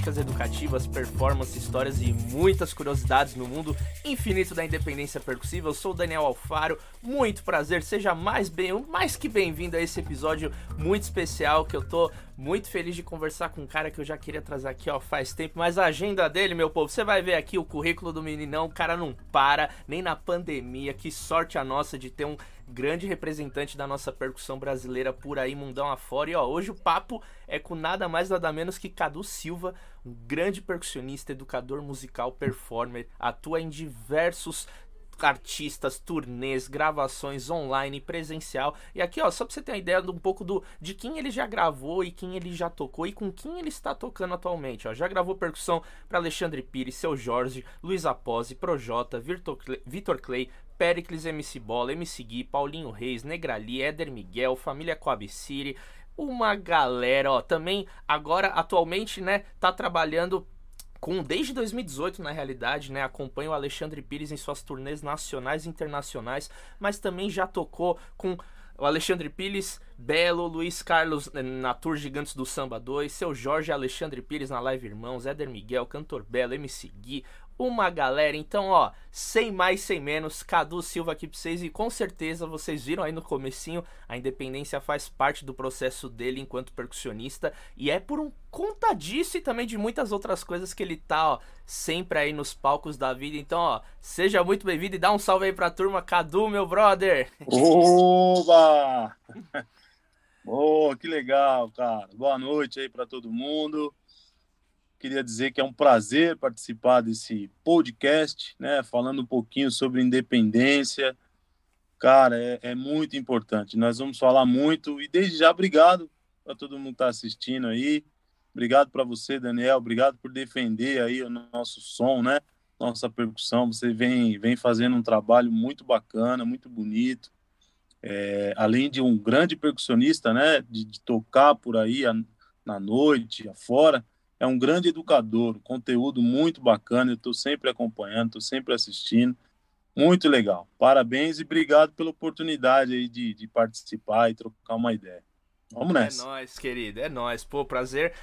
artísticas, educativas, performance, histórias e muitas curiosidades no mundo infinito da independência percussiva. Eu sou o Daniel Alfaro, muito prazer, seja mais bem, mais que bem-vindo a esse episódio muito especial que eu tô muito feliz de conversar com um cara que eu já queria trazer aqui, ó, faz tempo, mas a agenda dele, meu povo, você vai ver aqui o currículo do meninão, o cara não para, nem na pandemia, que sorte a nossa de ter um grande representante da nossa percussão brasileira por aí, mundão afora. E ó, hoje o papo é com nada mais nada menos que Cadu Silva, um grande percussionista, educador musical, performer, atua em diversos artistas, turnês, gravações online, presencial. E aqui, ó, só pra você ter uma ideia de um pouco do de quem ele já gravou e quem ele já tocou e com quem ele está tocando atualmente, ó. Já gravou percussão para Alexandre Pires, Seu Jorge, Luiz Apose, Projota, Vitor Clay, Pericles, MC Bola, MC Gui, Paulinho Reis, Negrali, Éder Miguel, Família Coab City, uma galera, ó, também agora atualmente, né, tá trabalhando com desde 2018 na realidade, né, acompanha o Alexandre Pires em suas turnês nacionais e internacionais, mas também já tocou com o Alexandre Pires, Belo, Luiz Carlos eh, na Tour Gigantes do Samba 2, seu Jorge Alexandre Pires na Live Irmãos, Éder Miguel, Cantor Belo, MC Gui, uma galera. Então, ó, sem mais, sem menos, Cadu Silva aqui pra vocês. E com certeza vocês viram aí no comecinho, a independência faz parte do processo dele enquanto percussionista. E é por um conta disso e também de muitas outras coisas que ele tá, ó, sempre aí nos palcos da vida. Então, ó, seja muito bem-vindo e dá um salve aí pra turma. Cadu, meu brother. Oba! oh, que legal, cara. Boa noite aí para todo mundo. Queria dizer que é um prazer participar desse podcast, né? Falando um pouquinho sobre independência. Cara, é, é muito importante. Nós vamos falar muito e desde já obrigado para todo mundo que está assistindo aí. Obrigado para você, Daniel. Obrigado por defender aí o nosso som, né? Nossa percussão. Você vem, vem fazendo um trabalho muito bacana, muito bonito. É, além de um grande percussionista, né? De, de tocar por aí a, na noite, afora é um grande educador, conteúdo muito bacana, eu estou sempre acompanhando, estou sempre assistindo, muito legal. Parabéns e obrigado pela oportunidade aí de, de participar e trocar uma ideia. Vamos é nessa. É nóis, querido, é nóis. Pô, prazer,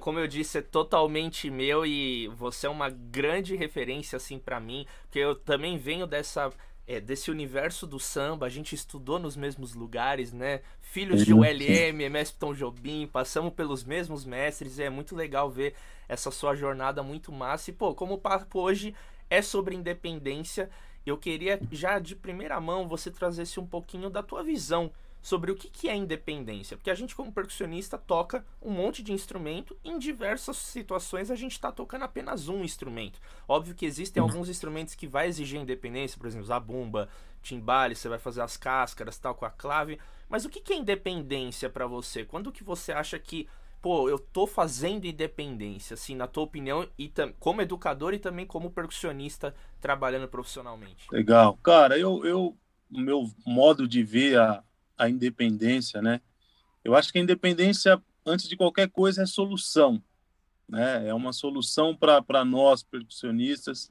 como eu disse, é totalmente meu e você é uma grande referência, assim, para mim, porque eu também venho dessa é, desse universo do samba, a gente estudou nos mesmos lugares, né? Filhos de ULM, MS Tom Jobim, passamos pelos mesmos mestres, e é muito legal ver essa sua jornada muito massa. E, pô, como o papo hoje é sobre independência, eu queria já de primeira mão você trazesse um pouquinho da tua visão sobre o que, que é independência. Porque a gente, como percussionista, toca um monte de instrumento. Em diversas situações, a gente está tocando apenas um instrumento. Óbvio que existem uhum. alguns instrumentos que vai exigir independência, por exemplo, a bumba, timbale, você vai fazer as cáscaras, tal, com a clave. Mas o que, que é independência para você? Quando que você acha que pô, eu tô fazendo independência, assim, na tua opinião, e como educador e também como percussionista trabalhando profissionalmente? Legal. Cara, eu, eu o meu modo de ver a, a independência, né? Eu acho que a independência, antes de qualquer coisa, é solução, né? É uma solução para nós, percussionistas.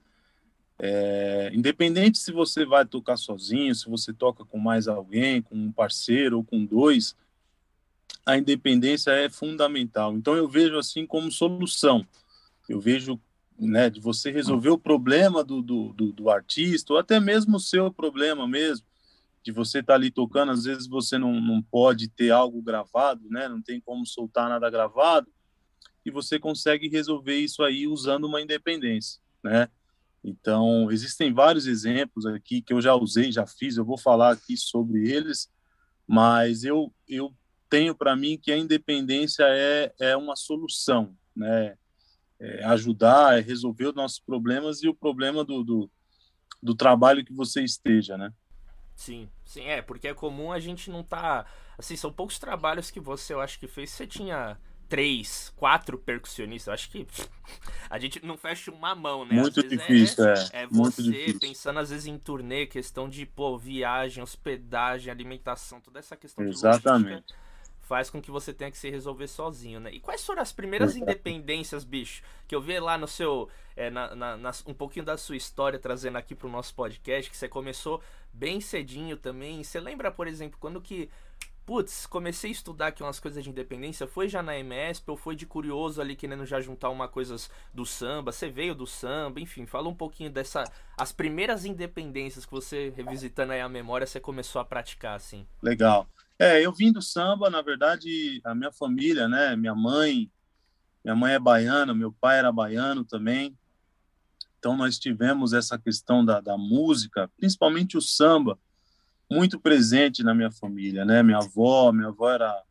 É, independente se você vai tocar sozinho, se você toca com mais alguém, com um parceiro ou com dois, a independência é fundamental. Então eu vejo assim como solução. Eu vejo né, de você resolver o problema do, do, do, do artista, ou até mesmo o seu problema mesmo de você estar tá ali tocando, às vezes você não, não pode ter algo gravado, né? Não tem como soltar nada gravado e você consegue resolver isso aí usando uma independência, né? Então, existem vários exemplos aqui que eu já usei, já fiz, eu vou falar aqui sobre eles, mas eu, eu tenho para mim que a independência é, é uma solução, né? É ajudar, é resolver os nossos problemas e o problema do, do, do trabalho que você esteja, né? Sim, sim, é, porque é comum a gente não tá. Assim, são poucos trabalhos que você, eu acho que fez. Você tinha três, quatro percussionistas. Eu acho que a gente não fecha uma mão, né? Muito difícil, é, é. É você difícil. pensando às vezes em turnê, questão de, pô, viagem, hospedagem, alimentação, toda essa questão Exatamente. de faz com que você tenha que se resolver sozinho, né? E quais foram as primeiras independências, bicho, que eu vi lá no seu, é, na, na, na, um pouquinho da sua história trazendo aqui pro nosso podcast, que você começou bem cedinho também. Você lembra, por exemplo, quando que putz, comecei a estudar aqui umas coisas de independência, foi já na MSP ou foi de curioso ali querendo já juntar uma coisas do samba? Você veio do samba, enfim, fala um pouquinho dessa as primeiras independências que você revisitando aí a memória, você começou a praticar assim. Legal. É, eu vim do samba, na verdade, a minha família, né, minha mãe, minha mãe é baiana, meu pai era baiano também. Então nós tivemos essa questão da, da música, principalmente o samba, muito presente na minha família, né? Minha avó, minha avó era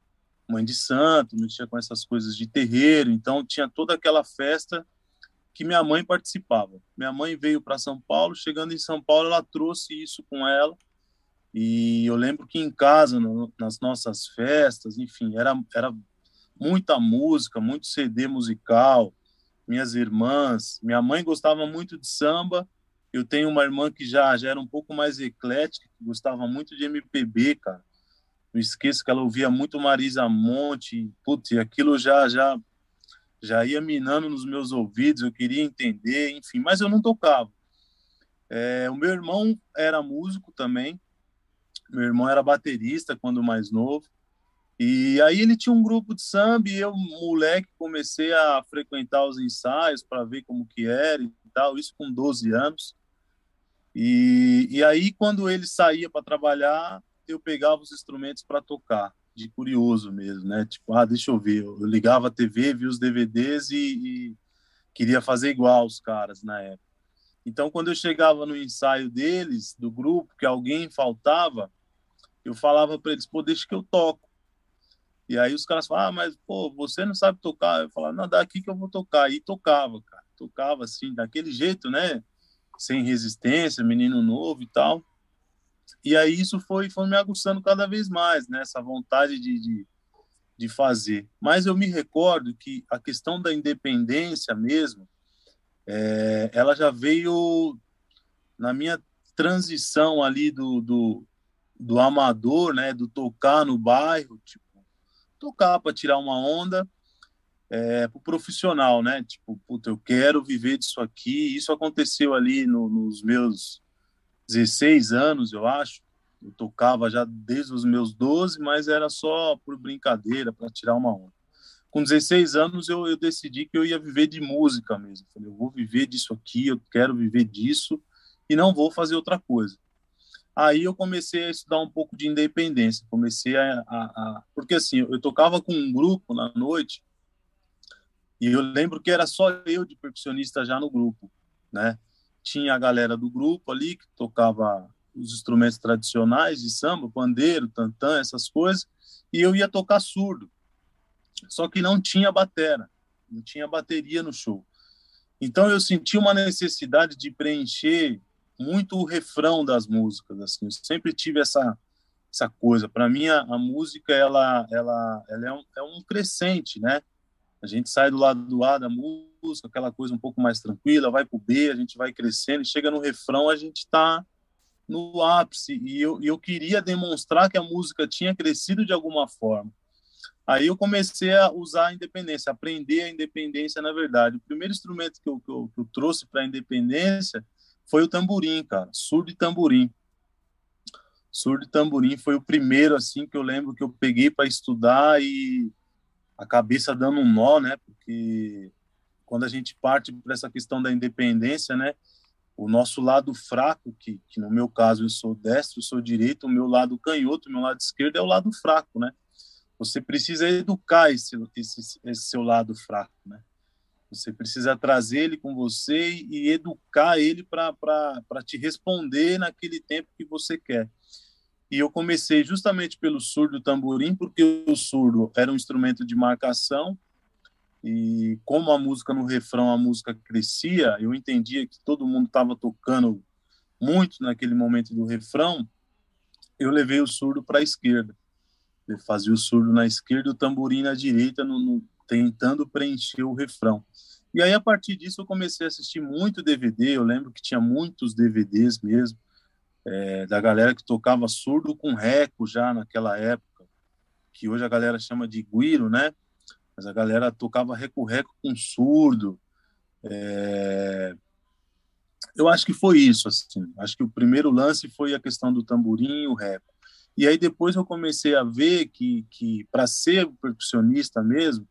mãe de santo, mexia com essas coisas de terreiro, então tinha toda aquela festa que minha mãe participava. Minha mãe veio para São Paulo, chegando em São Paulo, ela trouxe isso com ela. E eu lembro que em casa, no, nas nossas festas, enfim, era, era muita música, muito CD musical. Minhas irmãs, minha mãe gostava muito de samba. Eu tenho uma irmã que já, já era um pouco mais eclética, que gostava muito de MPB, cara. Não esqueço que ela ouvia muito Marisa Monte, putz, e aquilo já, já, já ia minando nos meus ouvidos, eu queria entender, enfim, mas eu não tocava. É, o meu irmão era músico também, meu irmão era baterista quando mais novo, e aí ele tinha um grupo de samba e eu, moleque, comecei a frequentar os ensaios para ver como que era e tal, isso com 12 anos. E, e aí, quando ele saía para trabalhar, eu pegava os instrumentos para tocar, de curioso mesmo, né? Tipo, ah, deixa eu ver. Eu ligava a TV, via os DVDs e, e queria fazer igual os caras na época. Então, quando eu chegava no ensaio deles, do grupo, que alguém faltava, eu falava para eles, pô, deixa que eu toco. E aí os caras falavam, ah, mas, pô, você não sabe tocar. Eu falava, não, daqui que eu vou tocar. E tocava, cara. Tocava assim, daquele jeito, né? sem resistência, menino novo e tal. E aí isso foi, foi me aguçando cada vez mais, né? Essa vontade de, de, de fazer. Mas eu me recordo que a questão da independência mesmo, é, ela já veio na minha transição ali do, do, do amador, né? Do tocar no bairro, tipo, tocar para tirar uma onda é, para o profissional, né? Tipo, puta, eu quero viver disso aqui. Isso aconteceu ali no, nos meus 16 anos, eu acho. Eu tocava já desde os meus 12, mas era só por brincadeira, para tirar uma onda. Com 16 anos, eu, eu decidi que eu ia viver de música mesmo. Falei, eu vou viver disso aqui, eu quero viver disso e não vou fazer outra coisa. Aí eu comecei a estudar um pouco de independência. Comecei a, a, a... porque assim, eu tocava com um grupo na noite e eu lembro que era só eu de percussionista já no grupo, né? Tinha a galera do grupo ali que tocava os instrumentos tradicionais de samba, pandeiro, tantã, essas coisas, e eu ia tocar surdo. Só que não tinha batera, não tinha bateria no show. Então eu senti uma necessidade de preencher muito o refrão das músicas, assim. Eu sempre tive essa essa coisa. Para mim a, a, música ela ela ela é um, é um crescente, né? A gente sai do lado do A da música, aquela coisa um pouco mais tranquila, vai para o B, a gente vai crescendo, e chega no refrão, a gente está no ápice. E eu, eu queria demonstrar que a música tinha crescido de alguma forma. Aí eu comecei a usar a independência, aprender a independência, na verdade. O primeiro instrumento que eu, que eu, que eu trouxe para a independência foi o tamborim, cara, surdo e tamborim. Surdo e tamborim foi o primeiro, assim, que eu lembro que eu peguei para estudar e a cabeça dando um nó, né? Porque quando a gente parte para essa questão da independência, né? O nosso lado fraco, que, que no meu caso eu sou destro, eu sou direito, o meu lado canhoto, o meu lado esquerdo é o lado fraco, né? Você precisa educar esse, esse, esse seu lado fraco, né? Você precisa trazer ele com você e educar ele para te responder naquele tempo que você quer. E eu comecei justamente pelo surdo tamborim, porque o surdo era um instrumento de marcação. E como a música no refrão, a música crescia, eu entendia que todo mundo estava tocando muito naquele momento do refrão. Eu levei o surdo para a esquerda. Eu fazia o surdo na esquerda o tamborim na direita, no, no, tentando preencher o refrão. E aí, a partir disso, eu comecei a assistir muito DVD. Eu lembro que tinha muitos DVDs mesmo é, da galera que tocava surdo com reco já naquela época, que hoje a galera chama de guiro, né? Mas a galera tocava reco-reco com surdo. É... Eu acho que foi isso, assim. Acho que o primeiro lance foi a questão do tamborim e o reco. E aí depois eu comecei a ver que, que para ser percussionista mesmo,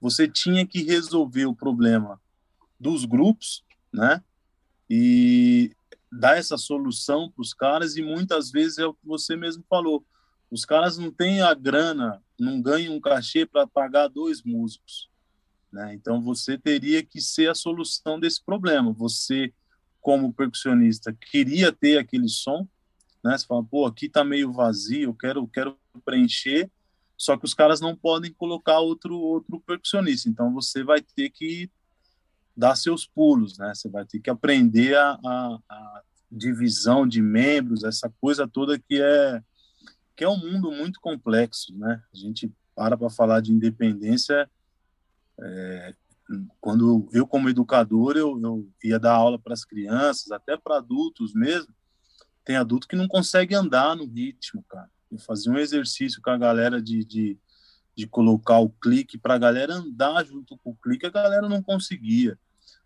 você tinha que resolver o problema dos grupos, né? E dar essa solução para os caras e muitas vezes é o que você mesmo falou. Os caras não têm a grana, não ganham um cachê para pagar dois músicos. Né? Então você teria que ser a solução desse problema. Você, como percussionista, queria ter aquele som, né? Você fala, pô, aqui tá meio vazio, eu quero, quero preencher, só que os caras não podem colocar outro outro percussionista. Então você vai ter que dar seus pulos, né? Você vai ter que aprender a, a, a divisão de membros, essa coisa toda que é que é um mundo muito complexo, né? A gente para para falar de independência é, quando eu como educador eu, eu ia dar aula para as crianças, até para adultos mesmo. Tem adulto que não consegue andar no ritmo, cara. Eu fazia um exercício com a galera de, de, de colocar o clique para a galera andar junto com o clique, a galera não conseguia.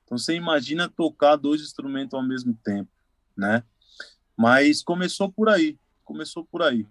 Então você imagina tocar dois instrumentos ao mesmo tempo, né? Mas começou por aí, começou por aí.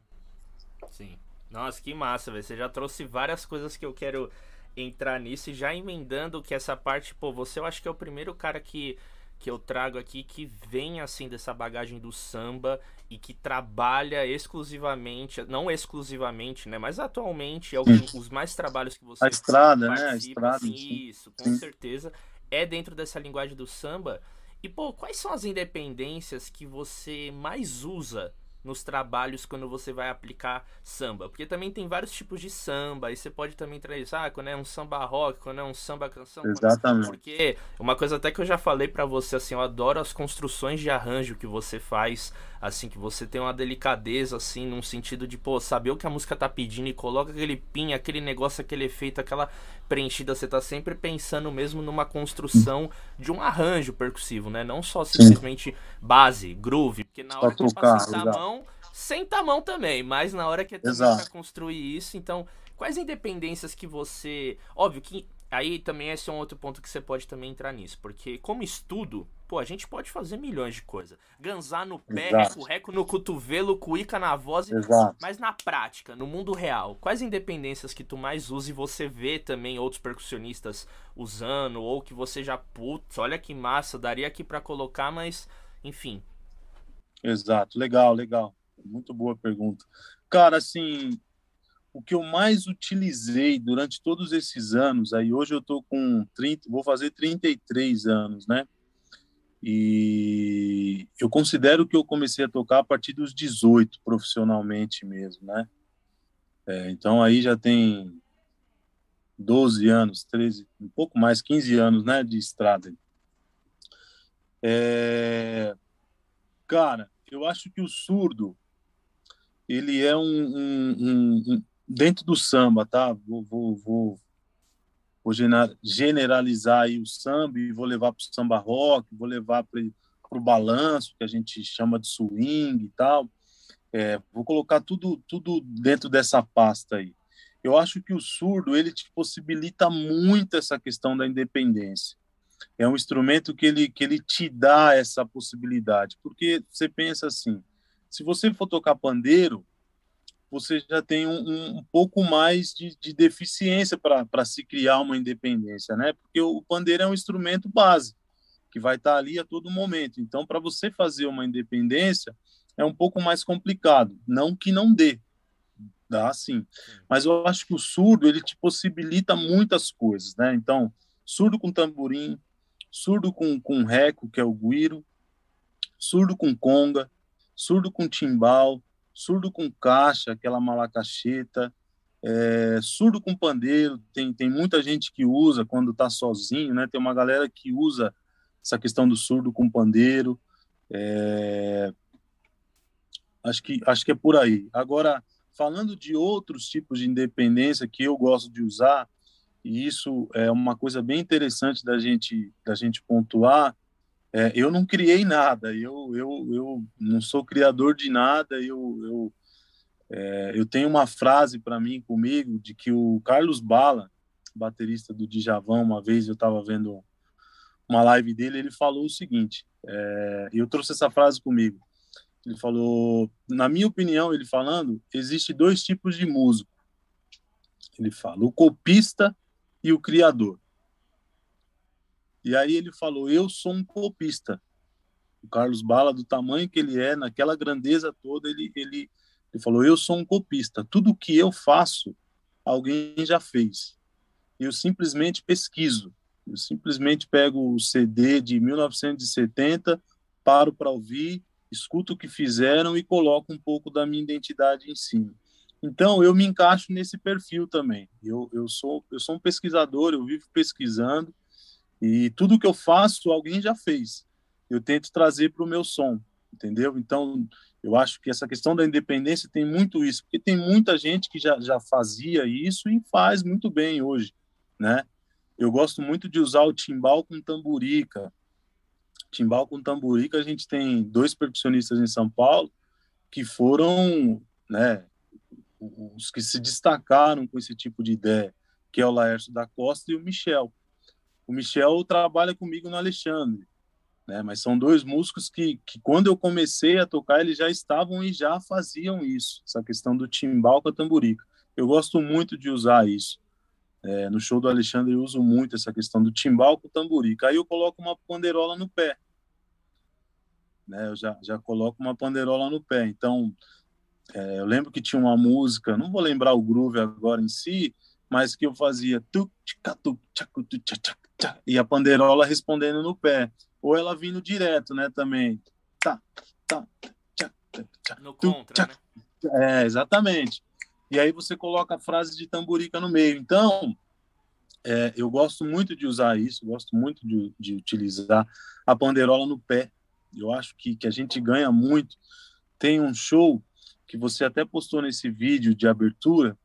Sim. Nossa, que massa, velho. Você já trouxe várias coisas que eu quero entrar nisso e já emendando que essa parte, pô, você eu acho que é o primeiro cara que que eu trago aqui que vem assim dessa bagagem do samba e que trabalha exclusivamente, não exclusivamente, né, mas atualmente é o os mais trabalhos que você a estrada, né, a estrada, assim, isso, com sim. certeza é dentro dessa linguagem do samba. E pô, quais são as independências que você mais usa nos trabalhos quando você vai aplicar samba. Porque também tem vários tipos de samba, e você pode também trazer, ah, quando é um samba rock, quando é um samba canção. Exatamente. Porque uma coisa até que eu já falei para você, assim, eu adoro as construções de arranjo que você faz, assim, que você tem uma delicadeza, assim, num sentido de, pô, saber o que a música tá pedindo e coloca aquele pin, aquele negócio, aquele efeito, aquela preenchida, você tá sempre pensando mesmo numa construção de um arranjo percussivo, né? Não só simplesmente Sim. base, groove, porque na hora que tocar, sentar a mão, senta a mão também, mas na hora que é pra construir isso, então, quais independências que você, óbvio que aí também esse é um outro ponto que você pode também entrar nisso, porque como estudo, pô, a gente pode fazer milhões de coisas. Ganzar no pé, reco, reco no cotovelo, cuíca na voz, Exato. mas na prática, no mundo real, quais independências que tu mais usa e você vê também outros percussionistas usando, ou que você já, putz, olha que massa, daria aqui para colocar, mas, enfim. Exato, legal, legal. Muito boa pergunta. Cara, assim, o que eu mais utilizei durante todos esses anos, aí hoje eu tô com 30, vou fazer 33 anos, né? E eu considero que eu comecei a tocar a partir dos 18, profissionalmente mesmo, né? É, então aí já tem 12 anos, 13, um pouco mais, 15 anos, né, de estrada. É, cara, eu acho que o surdo, ele é um, um, um dentro do samba, tá? Vou, vou, vou, vou generalizar o samba e vou levar para o samba rock, vou levar para o balanço, que a gente chama de swing e tal. É, vou colocar tudo, tudo dentro dessa pasta aí. Eu acho que o surdo ele te possibilita muito essa questão da independência. É um instrumento que ele, que ele te dá essa possibilidade, porque você pensa assim, se você for tocar pandeiro, você já tem um, um pouco mais de, de deficiência para se criar uma independência, né? Porque o pandeiro é um instrumento base que vai estar tá ali a todo momento. Então, para você fazer uma independência é um pouco mais complicado. Não que não dê, dá sim. Mas eu acho que o surdo ele te possibilita muitas coisas, né? Então, surdo com tamborim, surdo com, com reco, que é o guiro, surdo com conga, surdo com timbal, surdo com caixa, aquela malacacheta, é, surdo com pandeiro, tem, tem muita gente que usa quando está sozinho, né? Tem uma galera que usa essa questão do surdo com pandeiro. É, acho, que, acho que é por aí. Agora, falando de outros tipos de independência que eu gosto de usar, e isso é uma coisa bem interessante da gente, da gente pontuar, é, eu não criei nada, eu, eu, eu não sou criador de nada, eu, eu, é, eu tenho uma frase para mim comigo de que o Carlos Bala, baterista do Djavão, uma vez eu estava vendo uma live dele, ele falou o seguinte, é, eu trouxe essa frase comigo, Ele falou, na minha opinião, ele falando, existe dois tipos de músico. Ele fala, o copista e o criador. E aí ele falou, eu sou um copista. O Carlos Bala, do tamanho que ele é, naquela grandeza toda, ele, ele, ele falou, eu sou um copista. Tudo que eu faço, alguém já fez. Eu simplesmente pesquiso. Eu simplesmente pego o CD de 1970, paro para ouvir, escuto o que fizeram e coloco um pouco da minha identidade em cima. Então, eu me encaixo nesse perfil também. Eu, eu, sou, eu sou um pesquisador, eu vivo pesquisando, e tudo que eu faço, alguém já fez. Eu tento trazer para o meu som, entendeu? Então, eu acho que essa questão da independência tem muito isso, porque tem muita gente que já, já fazia isso e faz muito bem hoje, né? Eu gosto muito de usar o timbal com tamburica. Timbal com tamburica, a gente tem dois percussionistas em São Paulo que foram, né, os que se destacaram com esse tipo de ideia, que é o Laércio da Costa e o Michel. O Michel trabalha comigo no Alexandre, né? Mas são dois músicos que, que quando eu comecei a tocar, eles já estavam e já faziam isso, essa questão do timbal com a tamburica. Eu gosto muito de usar isso. É, no show do Alexandre eu uso muito essa questão do timbal com tamborica. Aí eu coloco uma panderola no pé. Né? Eu já, já coloco uma panderola no pé. Então, é, eu lembro que tinha uma música, não vou lembrar o groove agora em si, mas que eu fazia e a panderola respondendo no pé. Ou ela vindo direto, né, também. Tá, tá, no contra, né? É, exatamente e aí você coloca a frase de tamborica no meio. Então, é, eu gosto muito de usar isso, gosto muito de, de, utilizar a panderola no pé. Eu acho que, que a gente ganha muito. Tem um show que você até postou nesse vídeo de abertura,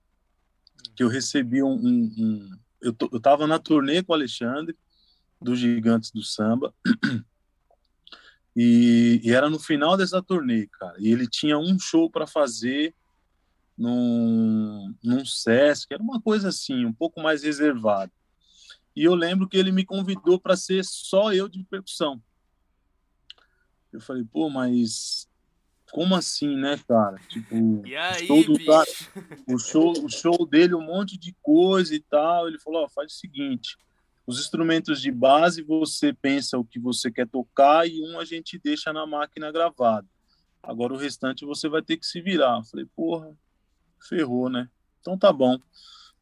que eu recebi um. um, um eu, eu tava na turnê com o Alexandre, dos Gigantes do Samba, e, e era no final dessa turnê, cara. E ele tinha um show para fazer num, num SESC, era uma coisa assim, um pouco mais reservado. E eu lembro que ele me convidou para ser só eu de percussão. Eu falei, pô, mas como assim, né, cara? Tipo, aí, show do cara, o show, o show dele, um monte de coisa e tal. Ele falou, ó, faz o seguinte, os instrumentos de base você pensa o que você quer tocar e um a gente deixa na máquina gravado. Agora o restante você vai ter que se virar. Eu falei, porra, ferrou, né? Então tá bom.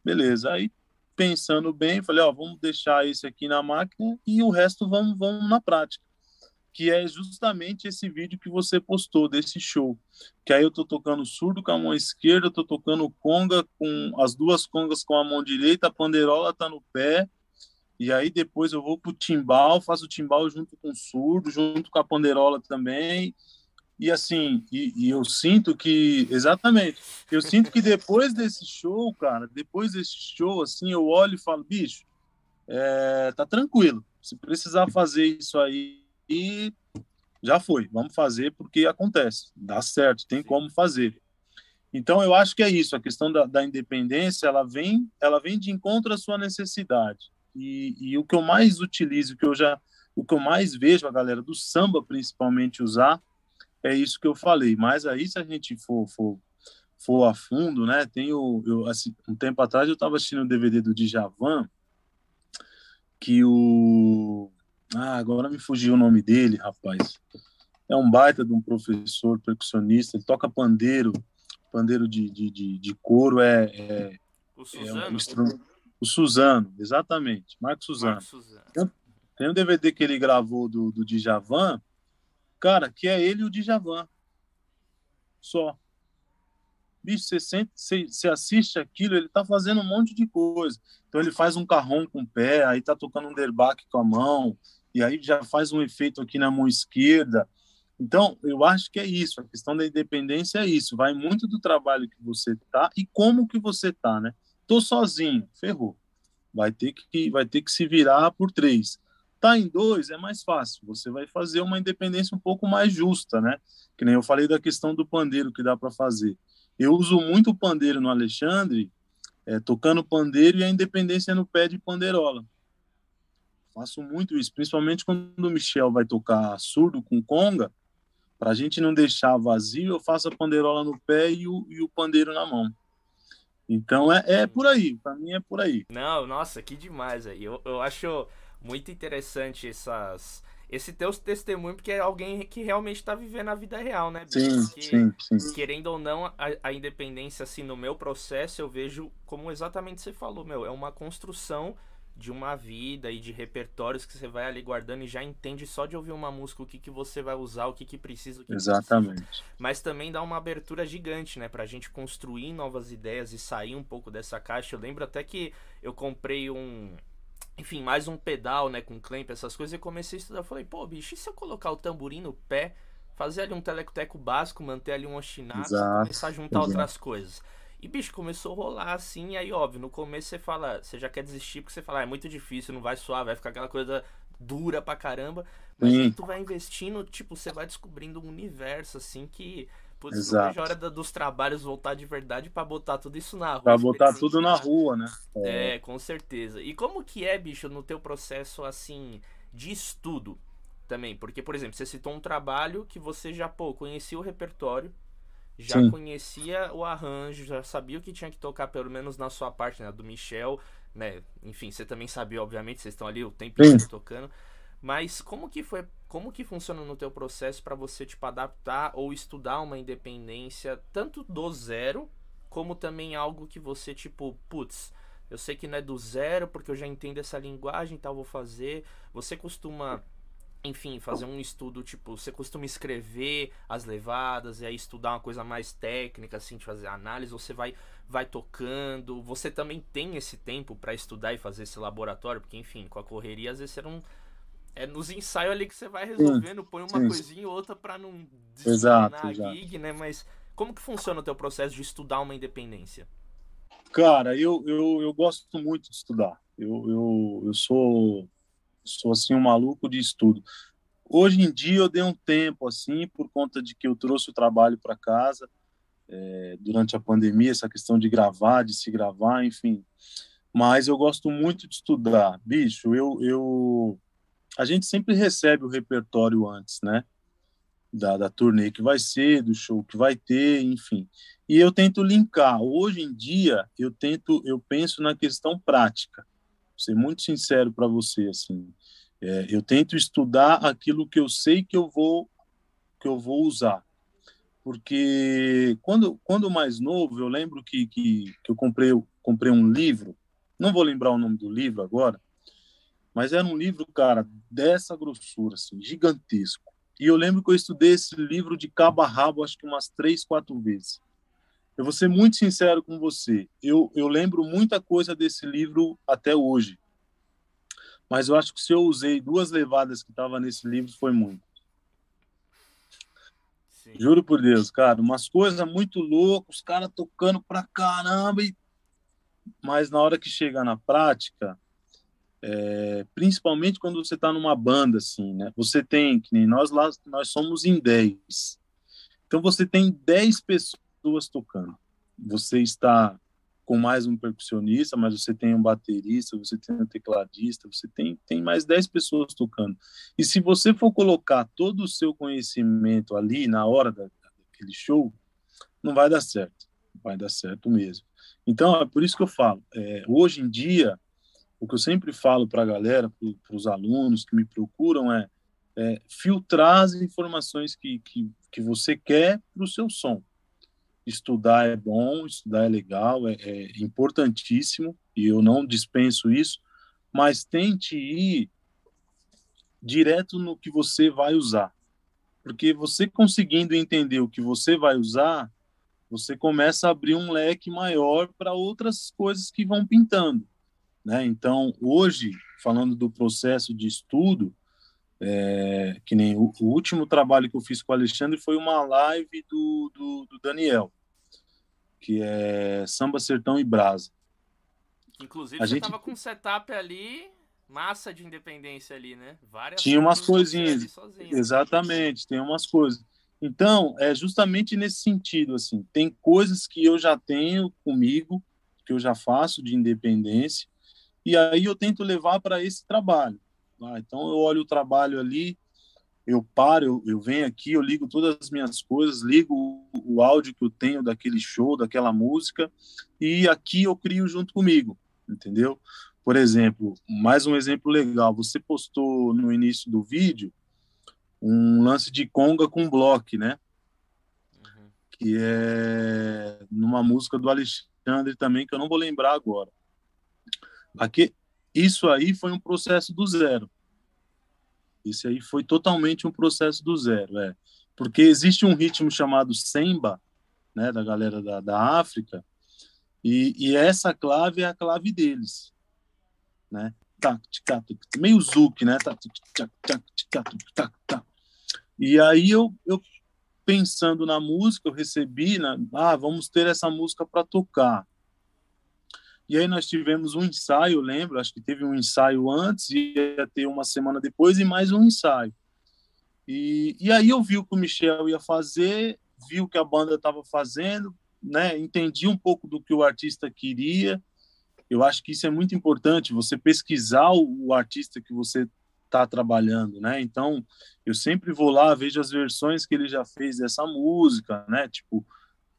Beleza. Aí, pensando bem, falei, ó, vamos deixar esse aqui na máquina e o resto vamos, vamos na prática. Que é justamente esse vídeo que você postou desse show. Que aí eu tô tocando surdo com a mão esquerda, tô tocando conga com as duas congas com a mão direita, a panderola tá no pé. E aí depois eu vou pro timbal, faço o timbal junto com o surdo, junto com a panderola também e assim, e, e, eu sinto que, exatamente, eu sinto que depois desse show, cara, depois desse show, assim, eu olho e falo, bicho, é, tá tranquilo, se precisar fazer isso aí, já foi, vamos fazer porque acontece, dá certo, tem como fazer. Então, eu acho que é isso, a questão da, da independência, ela vem, ela vem de encontro à sua necessidade. E, e o que eu mais utilizo, o que eu já, o que eu mais vejo a galera do samba principalmente usar, é isso que eu falei. Mas aí, se a gente for, for, for a fundo, né? Tem o, eu, assim, um tempo atrás eu estava assistindo o um DVD do Djavan, que o. Ah, agora me fugiu o nome dele, rapaz. É um baita de um professor percussionista, ele toca pandeiro, pandeiro de, de, de, de couro, é. é o Suzano? É um o Suzano, exatamente, Marcos Suzano. Suzano. Tem um DVD que ele gravou do, do Djavan, Cara, que é ele e o Djavan. Só. Bicho, você, sente, você, você assiste aquilo, ele tá fazendo um monte de coisa. Então ele faz um carrão com o pé, aí tá tocando um derbaque com a mão, e aí já faz um efeito aqui na mão esquerda. Então, eu acho que é isso, a questão da independência é isso, vai muito do trabalho que você tá e como que você tá, né? Tô sozinho, ferrou. Vai ter que vai ter que se virar por três. Tá em dois é mais fácil, você vai fazer uma independência um pouco mais justa, né? Que nem eu falei da questão do pandeiro que dá para fazer. Eu uso muito o pandeiro no Alexandre, é, tocando pandeiro e a independência no pé de panderola. Faço muito isso, principalmente quando o Michel vai tocar surdo com conga. Para a gente não deixar vazio, eu faço a pandeirola no pé e o, e o pandeiro na mão. Então é, é por aí, para mim é por aí. Não, nossa, que demais aí. Eu, eu acho muito interessante essas, esse teu testemunho, porque é alguém que realmente está vivendo a vida real, né? Sim, porque, sim, sim. Querendo ou não, a, a, independência, assim, no meu processo, eu vejo como exatamente você falou, meu, é uma construção de uma vida e de repertórios que você vai ali guardando e já entende só de ouvir uma música o que, que você vai usar, o que, que precisa. O que Exatamente. Que Mas também dá uma abertura gigante, né? Pra gente construir novas ideias e sair um pouco dessa caixa. Eu lembro até que eu comprei um. Enfim, mais um pedal, né? Com clamp, essas coisas, e comecei a estudar. Falei, pô, bicho, e se eu colocar o tamborim no pé, fazer ali um telecoteco básico, manter ali um ostinato, começar a juntar Exato. outras coisas. E, bicho, começou a rolar assim, e aí, óbvio, no começo você fala, você já quer desistir porque você fala, ah, é muito difícil, não vai suar, vai ficar aquela coisa dura pra caramba. Mas aí tu vai investindo, tipo, você vai descobrindo um universo, assim, que. Putz, Exato. não hora dos trabalhos voltar de verdade para botar tudo isso na rua. Pra botar tudo na rua, né? É. é, com certeza. E como que é, bicho, no teu processo, assim, de estudo também? Porque, por exemplo, você citou um trabalho que você já, pô, conhecia o repertório, já Sim. conhecia o arranjo, já sabia o que tinha que tocar, pelo menos na sua parte, né? Do Michel, né? Enfim, você também sabia, obviamente, vocês estão ali o tempo inteiro tocando. Mas como que foi, como que funciona no teu processo para você tipo adaptar ou estudar uma independência tanto do zero, como também algo que você tipo, putz, eu sei que não é do zero porque eu já entendo essa linguagem, tal, vou fazer. Você costuma enfim, fazer um estudo, tipo, você costuma escrever as levadas e aí estudar uma coisa mais técnica, assim, de fazer análise, você vai vai tocando, você também tem esse tempo para estudar e fazer esse laboratório, porque enfim, com a correria às vezes você não é nos ensaios ali que você vai resolvendo, põe uma sim. coisinha ou outra para não exato, a gig, né? Mas como que funciona o teu processo de estudar uma independência? Cara, eu, eu, eu gosto muito de estudar. Eu, eu, eu sou sou assim um maluco de estudo. Hoje em dia eu dei um tempo assim por conta de que eu trouxe o trabalho para casa é, durante a pandemia, essa questão de gravar, de se gravar, enfim. Mas eu gosto muito de estudar, bicho. Eu, eu a gente sempre recebe o repertório antes, né? Da, da turnê que vai ser, do show que vai ter, enfim. E eu tento linkar. Hoje em dia eu tento, eu penso na questão prática ser muito sincero para você assim é, eu tento estudar aquilo que eu sei que eu vou que eu vou usar. Porque quando quando mais novo eu lembro que que, que eu comprei eu comprei um livro não vou lembrar o nome do livro agora mas era um livro cara dessa grossura assim gigantesco. E eu lembro que eu estudei esse livro de cabo a rabo acho que umas três quatro vezes eu vou ser muito sincero com você. Eu, eu lembro muita coisa desse livro até hoje. Mas eu acho que se eu usei duas levadas que estavam nesse livro, foi muito. Sim. Juro por Deus, cara. Umas coisas muito loucas, os caras tocando pra caramba. E... Mas na hora que chega na prática, é, principalmente quando você está numa banda assim, né? Você tem, que nem nós lá, nós somos em 10. Então você tem 10 pessoas duas tocando. Você está com mais um percussionista, mas você tem um baterista, você tem um tecladista, você tem, tem mais 10 pessoas tocando. E se você for colocar todo o seu conhecimento ali na hora da, daquele show, não vai dar certo. Vai dar certo mesmo. Então, é por isso que eu falo. É, hoje em dia, o que eu sempre falo para a galera, para os alunos que me procuram, é, é filtrar as informações que, que, que você quer para o seu som estudar é bom, estudar é legal, é, é importantíssimo e eu não dispenso isso, mas tente ir direto no que você vai usar. Porque você conseguindo entender o que você vai usar, você começa a abrir um leque maior para outras coisas que vão pintando. Né? Então, hoje, falando do processo de estudo, é, que nem o, o, último trabalho que eu fiz com o Alexandre foi uma live do, do, do Daniel que é Samba, Sertão e Brasa. Inclusive, a você gente... tava com um setup ali, massa de independência ali, né? Várias Tinha umas coisinhas. Sozinho, Exatamente, tem umas coisas. Então, é justamente nesse sentido, assim, tem coisas que eu já tenho comigo, que eu já faço de independência, e aí eu tento levar para esse trabalho. Tá? Então, eu olho o trabalho ali, eu paro, eu, eu venho aqui, eu ligo todas as minhas coisas, ligo o, o áudio que eu tenho daquele show, daquela música, e aqui eu crio junto comigo, entendeu? Por exemplo, mais um exemplo legal, você postou no início do vídeo um lance de conga com bloco, né? Uhum. Que é numa música do Alexandre também, que eu não vou lembrar agora. Aqui, isso aí foi um processo do zero. Isso aí foi totalmente um processo do zero, é. Porque existe um ritmo chamado semba, né, da galera da, da África, e, e essa clave é a clave deles, né? Meio zouk, né? E aí eu, eu pensando na música, eu recebi, na, ah, vamos ter essa música para tocar. E aí nós tivemos um ensaio, lembro, acho que teve um ensaio antes, ia ter uma semana depois e mais um ensaio. E, e aí eu vi o que o Michel ia fazer, vi o que a banda estava fazendo, né? Entendi um pouco do que o artista queria. Eu acho que isso é muito importante, você pesquisar o, o artista que você está trabalhando, né? Então, eu sempre vou lá, vejo as versões que ele já fez dessa música, né? Tipo,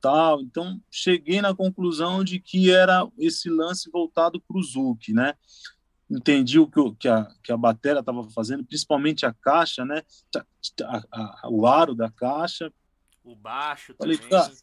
tal. Então, cheguei na conclusão de que era esse lance voltado para o Zuc, né? Entendi o que, que a, que a bateria estava fazendo, principalmente a caixa, né? A, a, o aro da caixa. O baixo Falei, também. Cara,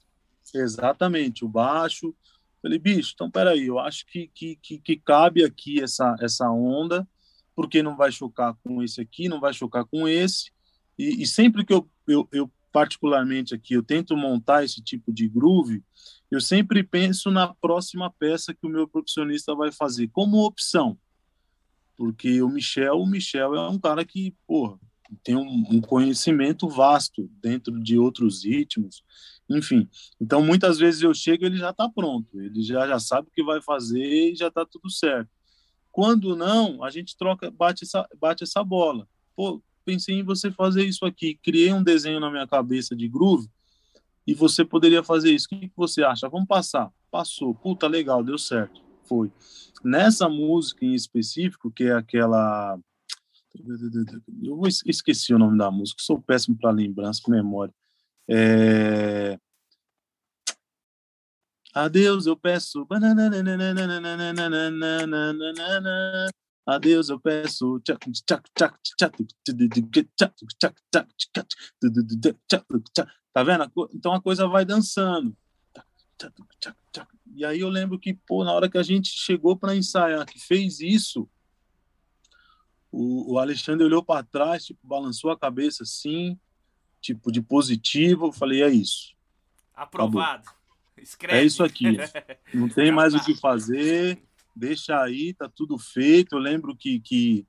exatamente, o baixo. Falei, bicho, então peraí, eu acho que, que, que, que cabe aqui essa, essa onda, porque não vai chocar com esse aqui, não vai chocar com esse. E, e sempre que eu, eu, eu particularmente aqui, eu tento montar esse tipo de groove, eu sempre penso na próxima peça que o meu percussionista vai fazer, como opção. Porque o Michel, o Michel é um cara que, porra, tem um, um conhecimento vasto dentro de outros ritmos, enfim. Então, muitas vezes eu chego ele já está pronto, ele já, já sabe o que vai fazer e já está tudo certo. Quando não, a gente troca, bate essa, bate essa bola. Pô, pensei em você fazer isso aqui, criei um desenho na minha cabeça de groove e você poderia fazer isso. O que você acha? Vamos passar. Passou. Puta, legal, deu certo. Foi. Nessa música em específico, que é aquela. Eu esqueci o nome da música, sou péssimo para lembrança, memória. É... Adeus, eu peço. A Deus eu peço. Tá vendo? Então a coisa vai dançando. E aí eu lembro que, pô, na hora que a gente chegou para ensaiar, que fez isso, o, o Alexandre olhou para trás, tipo, balançou a cabeça assim, tipo, de positivo. Eu falei, é isso. Aprovado. É isso aqui. Não tem mais o que fazer deixa aí, tá tudo feito. Eu lembro que, que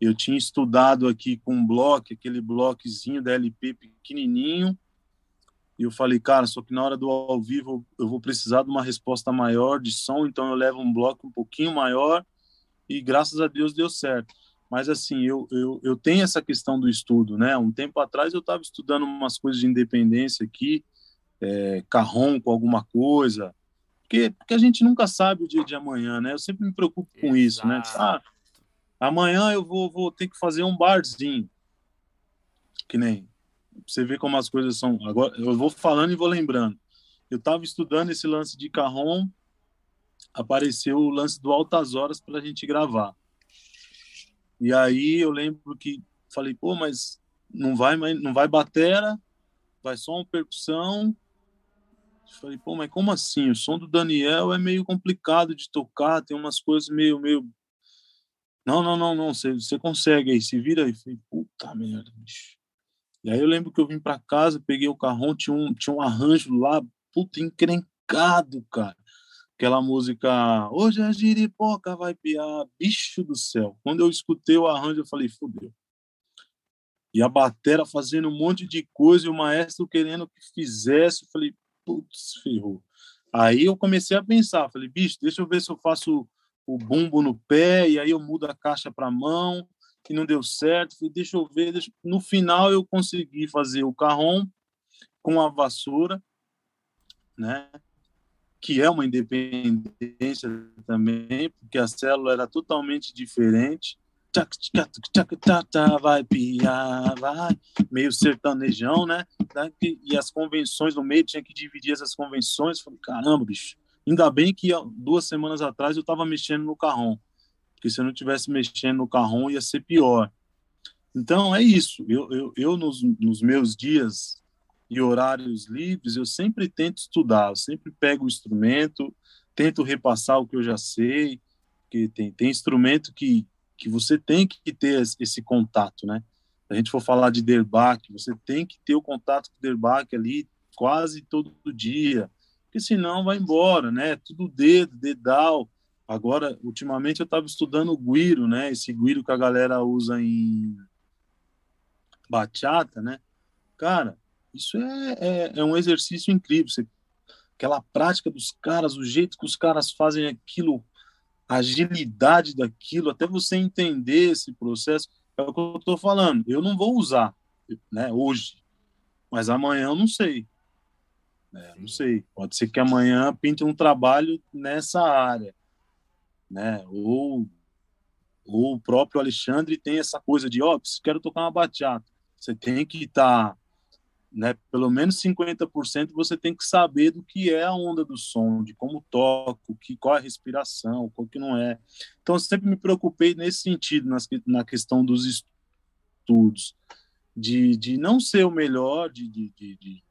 eu tinha estudado aqui com um bloco, aquele bloquezinho da LP pequenininho, e eu falei, cara, só que na hora do ao vivo eu vou precisar de uma resposta maior de som, então eu levo um bloco um pouquinho maior, e graças a Deus deu certo. Mas assim, eu, eu, eu tenho essa questão do estudo, né? Um tempo atrás eu estava estudando umas coisas de independência aqui, é, carrom com alguma coisa, porque, porque a gente nunca sabe o dia de amanhã, né? Eu sempre me preocupo com Exato. isso, né? Ah, amanhã eu vou, vou ter que fazer um barzinho. Que nem você vê como as coisas são. Agora eu vou falando e vou lembrando. Eu estava estudando esse lance de carrom, apareceu o lance do altas horas para a gente gravar. E aí eu lembro que falei, pô, mas não vai, não vai batera, vai só uma percussão Falei, pô, mas como assim? O som do Daniel é meio complicado de tocar, tem umas coisas meio, meio. Não, não, não, não, você, você consegue aí, se vira aí. Falei, puta merda, bicho. E aí eu lembro que eu vim para casa, peguei o carrão, tinha um, tinha um arranjo lá, puta, encrencado, cara. Aquela música, hoje a giripoca vai piar, bicho do céu. Quando eu escutei o arranjo, eu falei, fudeu. E a batera fazendo um monte de coisa e o maestro querendo que fizesse. Eu falei, putz, ferrou. Aí eu comecei a pensar, falei, bicho, deixa eu ver se eu faço o bumbo no pé, e aí eu mudo a caixa para mão, que não deu certo. Falei, deixa eu ver. Deixa... No final eu consegui fazer o carrom com a vassoura, né? que é uma independência também, porque a célula era totalmente diferente. Vai piar, vai. Meio sertanejão, né? E as convenções no meio, tinha que dividir essas convenções. Falei, caramba, bicho. Ainda bem que duas semanas atrás eu estava mexendo no carrão. Porque se eu não tivesse mexendo no carrão, ia ser pior. Então, é isso. Eu, eu, eu nos, nos meus dias e horários livres, eu sempre tento estudar. Eu sempre pego o instrumento, tento repassar o que eu já sei. Que tem, tem instrumento que, que você tem que ter esse contato, né? Se a gente for falar de Derbach, você tem que ter o contato com o Derbach ali quase todo dia, porque senão vai embora, né? Tudo dedo, dedal. Agora, ultimamente eu estava estudando o guiro, né? Esse guiro que a galera usa em bachata, né? Cara, isso é, é, é um exercício incrível. Você, aquela prática dos caras, o jeito que os caras fazem aquilo agilidade daquilo, até você entender esse processo, é o que eu estou falando. Eu não vou usar, né, hoje, mas amanhã eu não sei. É, não sei. Pode ser que amanhã pinte um trabalho nessa área, né? Ou, ou o próprio Alexandre tem essa coisa de, ó, oh, quero tocar uma bachata. Você tem que estar tá né, pelo menos 50% você tem que saber do que é a onda do som, de como toco, que, qual é a respiração, qual que não é. Então, sempre me preocupei nesse sentido, nas, na questão dos estudos, de, de não ser o melhor, de, de, de,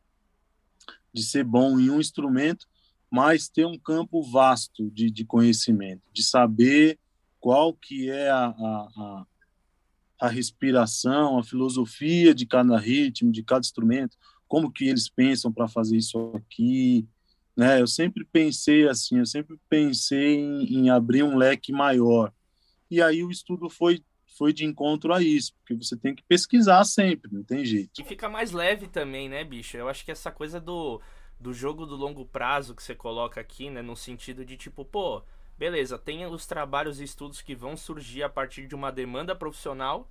de ser bom em um instrumento, mas ter um campo vasto de, de conhecimento, de saber qual que é a, a a respiração, a filosofia de cada ritmo, de cada instrumento, como que eles pensam para fazer isso aqui, né? Eu sempre pensei assim, eu sempre pensei em, em, abrir um leque maior. E aí o estudo foi foi de encontro a isso, porque você tem que pesquisar sempre, não tem jeito. E fica mais leve também, né, bicho? Eu acho que essa coisa do, do jogo do longo prazo que você coloca aqui, né, no sentido de tipo, pô, beleza, tem os trabalhos e estudos que vão surgir a partir de uma demanda profissional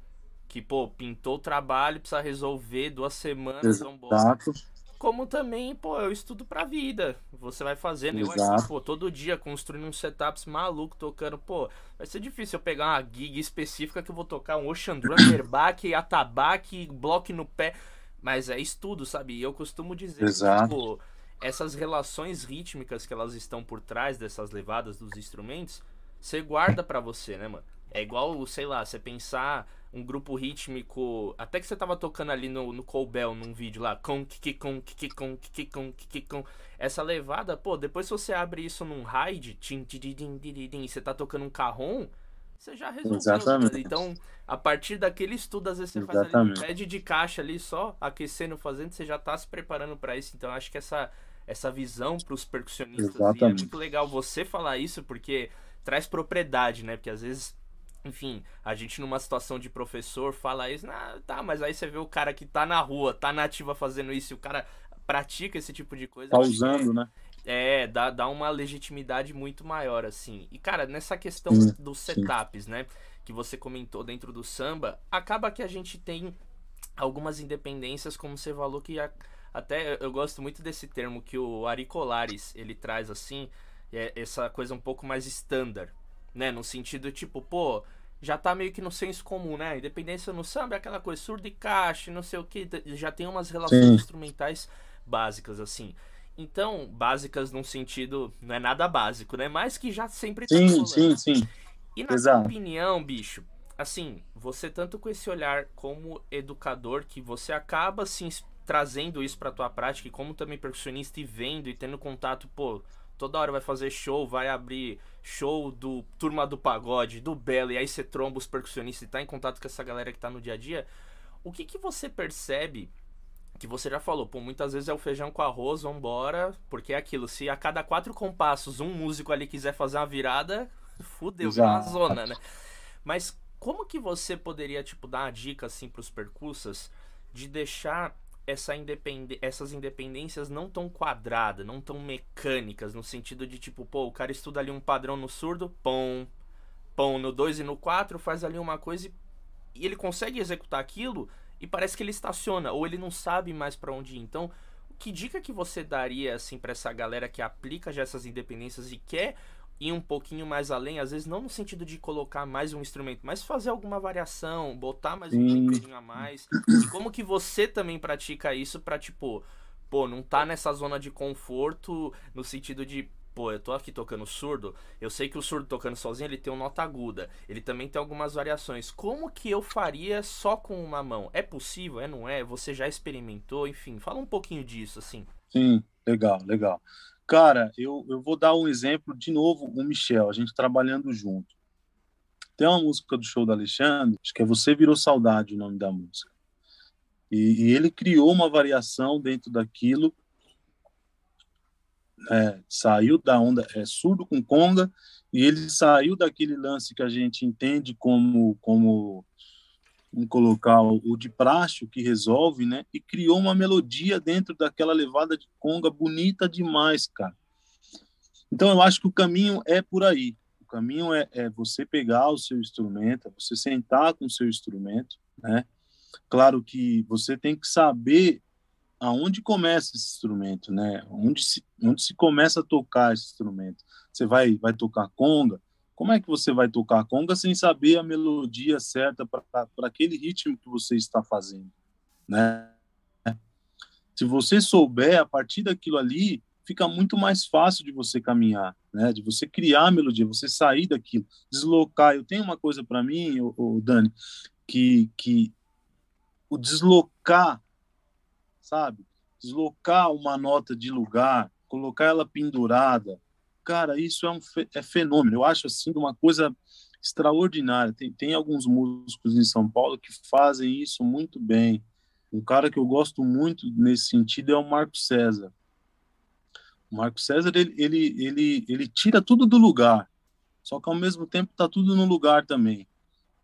que, pô, pintou o trabalho, precisa resolver duas semanas, Exato. Como também, pô, eu estudo pra vida. Você vai fazendo, eu assim, pô, todo dia construindo uns setups maluco, tocando, pô, vai ser difícil eu pegar uma gig específica que eu vou tocar um Ocean Drum, Back, atabaque, bloco no pé. Mas é estudo, sabe? E eu costumo dizer Exato. que, tipo, essas relações rítmicas que elas estão por trás dessas levadas dos instrumentos, você guarda para você, né, mano? É igual, sei lá, você pensar um grupo rítmico. Até que você tava tocando ali no, no Colbel, num vídeo lá. Com, kiki, com, kiki, com, kiki, com, kiki, com. Essa levada, pô, depois se você abre isso num ride, e você tá tocando um carrom, você já resolveu. Exatamente. Então, a partir daquele estudo, às vezes você Exatamente. faz ali um pad de caixa ali só, aquecendo, fazendo, você já tá se preparando para isso. Então, acho que essa, essa visão pros percussionistas é muito legal você falar isso, porque traz propriedade, né? Porque às vezes enfim, a gente numa situação de professor fala isso, ah, tá, mas aí você vê o cara que tá na rua, tá nativa fazendo isso, e o cara pratica esse tipo de coisa. Tá usando, é, né? É, dá, dá uma legitimidade muito maior, assim. E, cara, nessa questão sim, dos setups, sim. né, que você comentou dentro do samba, acaba que a gente tem algumas independências, como você falou, que a, até eu gosto muito desse termo que o Ari Colares, ele traz, assim, é essa coisa um pouco mais standard, né? No sentido tipo, pô, já tá meio que no senso comum, né? Independência no samba é aquela coisa surdo e caixa, não sei o que, já tem umas relações sim. instrumentais básicas assim. Então, básicas num sentido, não é nada básico, né? Mas que já sempre tá Sim, sim, sim. E na Exato. opinião, bicho, assim, você tanto com esse olhar como educador que você acaba assim trazendo isso para tua prática e como também percussionista e vendo e tendo contato, pô, toda hora vai fazer show, vai abrir show do Turma do Pagode, do Belo, e aí você tromba os percussionistas e tá em contato com essa galera que tá no dia a dia, o que que você percebe que você já falou, pô, muitas vezes é o feijão com arroz, vambora, porque é aquilo, se a cada quatro compassos um músico ali quiser fazer uma virada, fudeu, é uma zona, né? Mas como que você poderia, tipo, dar uma dica, assim, pros percussas de deixar essa essas independências não tão quadradas, não tão mecânicas, no sentido de tipo, pô, o cara estuda ali um padrão no surdo, pom, pom no 2 e no 4, faz ali uma coisa e... e ele consegue executar aquilo e parece que ele estaciona, ou ele não sabe mais para onde ir. Então, que dica que você daria assim para essa galera que aplica já essas independências e quer ir um pouquinho mais além, às vezes não no sentido de colocar mais um instrumento, mas fazer alguma variação, botar mais um temperinho a mais. E como que você também pratica isso para tipo, pô, não tá nessa zona de conforto no sentido de pô, eu tô aqui tocando surdo, eu sei que o surdo tocando sozinho ele tem uma nota aguda, ele também tem algumas variações. Como que eu faria só com uma mão? É possível? É não é? Você já experimentou? Enfim, fala um pouquinho disso, assim. Sim, legal, legal. Cara, eu, eu vou dar um exemplo de novo, o Michel, a gente trabalhando junto. Tem uma música do show do Alexandre, acho que é Você Virou Saudade o nome da música. E, e ele criou uma variação dentro daquilo é, saiu da onda, é surdo com conga, e ele saiu daquele lance que a gente entende como, como vamos colocar o de praxe, que resolve, né? E criou uma melodia dentro daquela levada de conga bonita demais, cara. Então eu acho que o caminho é por aí. O caminho é, é você pegar o seu instrumento, é você sentar com o seu instrumento, né? Claro que você tem que saber aonde começa esse instrumento, né? Onde se, onde se começa a tocar esse instrumento? Você vai, vai tocar conga? Como é que você vai tocar conga sem saber a melodia certa para aquele ritmo que você está fazendo, né? Se você souber, a partir daquilo ali, fica muito mais fácil de você caminhar, né? De você criar a melodia, você sair daquilo, deslocar. Eu tenho uma coisa para mim, o, Dani, que que o deslocar sabe? Deslocar uma nota de lugar, colocar ela pendurada. Cara, isso é um é fenômeno. Eu acho assim uma coisa extraordinária. Tem, tem alguns músicos em São Paulo que fazem isso muito bem. Um cara que eu gosto muito nesse sentido é o Marco César. O Marco César ele, ele, ele, ele tira tudo do lugar, só que ao mesmo tempo está tudo no lugar também.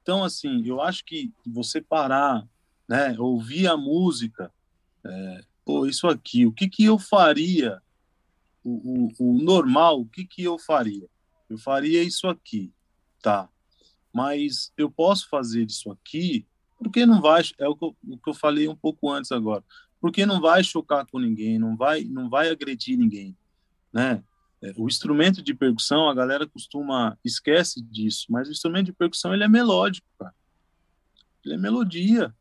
Então, assim, eu acho que você parar, né, ouvir a música, é, pô, isso aqui, o que, que eu faria? O, o, normal, o que, que eu faria? Eu faria isso aqui, tá? Mas eu posso fazer isso aqui, porque não vai, é o que, eu, o que eu falei um pouco antes agora, porque não vai chocar com ninguém, não vai, não vai agredir ninguém, né? É, o instrumento de percussão, a galera costuma esquece disso, mas o instrumento de percussão ele é melódico, cara. Ele é melodia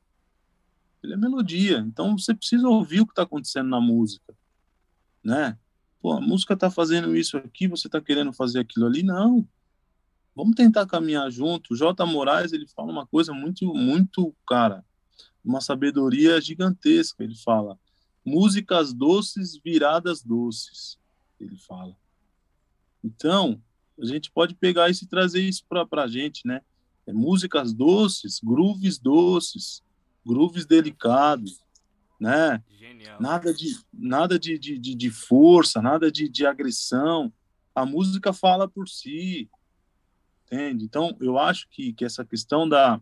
ele é melodia. Então você precisa ouvir o que está acontecendo na música, né? Pô, a música está fazendo isso aqui, você está querendo fazer aquilo ali? Não. Vamos tentar caminhar junto. O J. Moraes ele fala uma coisa muito, muito, cara, uma sabedoria gigantesca. Ele fala músicas doces viradas doces. Ele fala. Então a gente pode pegar isso e trazer isso para a gente, né? É músicas doces, grooves doces, grooves delicados, né? Genial. Nada de nada de, de, de, força, nada de, de agressão. A música fala por si, entende? Então, eu acho que, que essa questão da,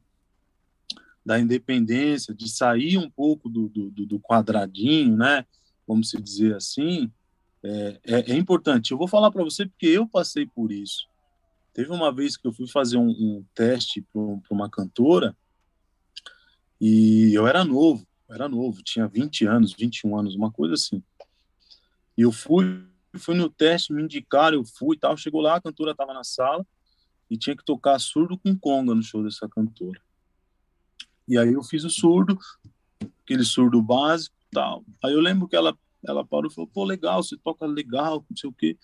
da independência, de sair um pouco do, do, do quadradinho, né? Vamos se dizer assim, é, é, é importante. Eu vou falar para você porque eu passei por isso. Teve uma vez que eu fui fazer um, um teste para uma cantora e eu era novo, era novo, tinha 20 anos, 21 anos, uma coisa assim. E eu fui, fui no teste, me indicaram, eu fui e tal. Chegou lá, a cantora estava na sala e tinha que tocar surdo com conga no show dessa cantora. E aí eu fiz o surdo, aquele surdo básico tal. Aí eu lembro que ela, ela parou e falou, pô, legal, você toca legal, não sei o quê.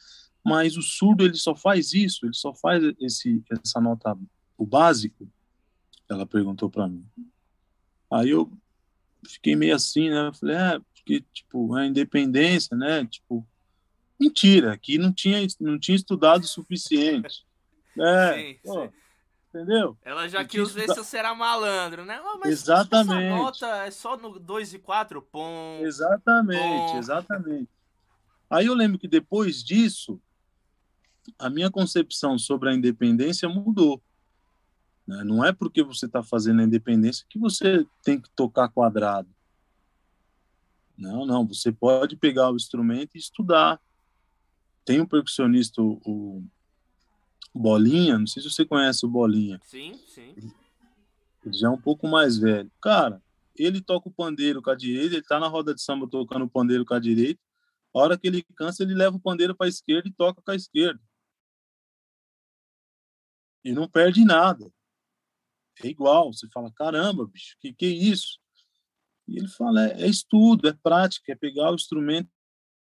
Mas o surdo, ele só faz isso, ele só faz esse, essa nota, o básico. Ela perguntou para mim. Aí eu fiquei meio assim, né? falei, é, porque, tipo, a independência, né? Tipo, mentira, que não tinha, não tinha estudado o suficiente. É, sim, pô, sim. entendeu? Ela já quis ver se você era malandro, né? Mas exatamente. Essa nota é só no 2 e 4, pom. Exatamente, pom. exatamente. Aí eu lembro que depois disso, a minha concepção sobre a independência mudou. Né? Não é porque você está fazendo a independência que você tem que tocar quadrado. Não, não. Você pode pegar o instrumento e estudar. Tem um percussionista, o, Bolinha, não sei se você conhece o Bolinha. Sim, sim. Ele já é um pouco mais velho. Cara, ele toca o pandeiro com a direita, ele tá na roda de samba tocando o pandeiro com a direita. A hora que ele cansa, ele leva o pandeiro para a esquerda e toca com a esquerda. e não perde nada. É igual. Você fala, caramba, bicho, que que é isso? E ele fala, é, é estudo, é prática, é pegar o instrumento,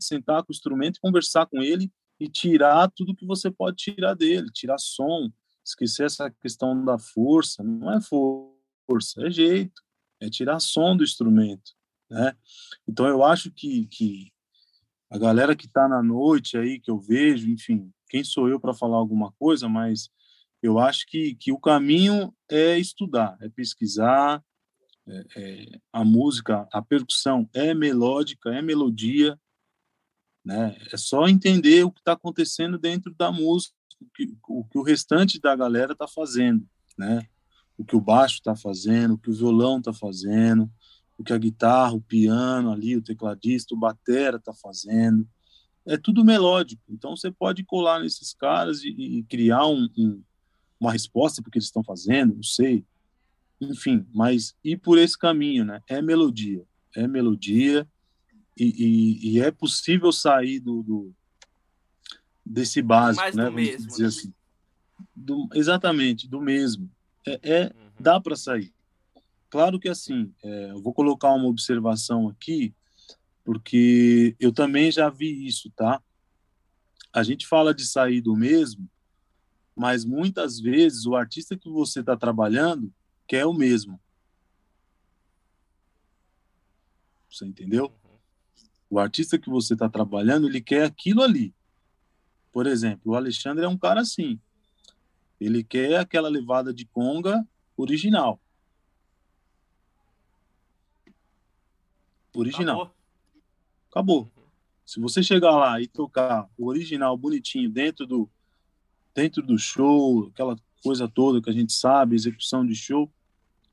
sentar com o instrumento conversar com ele e tirar tudo que você pode tirar dele, tirar som, esquecer essa questão da força, não é força, é jeito, é tirar som do instrumento, né? Então eu acho que, que a galera que está na noite aí, que eu vejo, enfim, quem sou eu para falar alguma coisa, mas eu acho que, que o caminho é estudar, é pesquisar, é, é, a música, a percussão é melódica, é melodia, né? É só entender o que está acontecendo dentro da música, o que o, que o restante da galera está fazendo, né? O que o baixo está fazendo, o que o violão está fazendo, o que a guitarra, o piano ali, o tecladista, o batera está fazendo. É tudo melódico. Então você pode colar nesses caras e, e criar um, um, uma resposta para o que eles estão fazendo, não sei. Enfim, mas ir por esse caminho, né? É melodia. É melodia e, e, e é possível sair do, do desse básico, Mais né? do mesmo, dizer né? assim. Do, exatamente, do mesmo. É, é Uhum. dá para sair. Claro que assim, é, eu vou colocar uma observação aqui, porque eu também já vi isso, tá? A gente fala de sair do mesmo, mas muitas vezes o artista que você está trabalhando quer o mesmo. Você entendeu? Uhum. O artista que você está trabalhando, ele quer aquilo ali. Por exemplo, o Alexandre é um cara assim. Ele quer aquela levada de conga original. Original. Acabou. Acabou. Se você chegar lá e tocar o original bonitinho dentro do dentro do show, aquela coisa toda que a gente sabe, execução de show,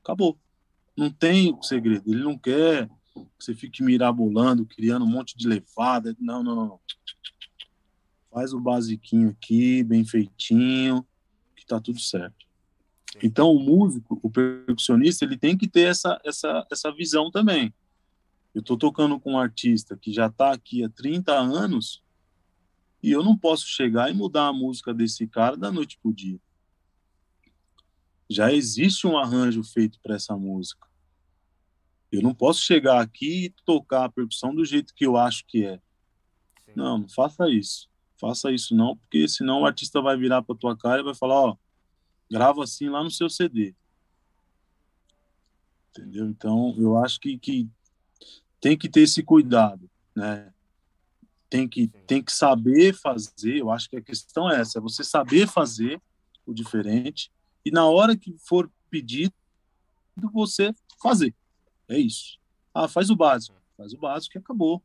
acabou. Não tem segredo. Ele não quer que você fique mirabolando, criando um monte de levada. Não, não, não. Faz o basiquinho aqui, bem feitinho, que tá tudo certo. Então, o músico, o percussionista, ele tem que ter essa, essa, essa visão também. Eu estou tocando com um artista que já está aqui há 30 anos e eu não posso chegar e mudar a música desse cara da noite pro dia. Já existe um arranjo feito para essa música. Eu não posso chegar aqui e tocar a percussão do jeito que eu acho que é. Sim. Não, não faça isso. Faça isso não, porque senão o artista vai virar para tua cara e vai falar, ó, grava assim lá no seu CD. Entendeu? Então, eu acho que, que tem que ter esse cuidado, né? Tem que, tem que saber fazer, eu acho que a questão é essa, é você saber fazer o diferente e na hora que for pedido, você fazer. É isso. Ah, faz o básico. Faz o básico e acabou.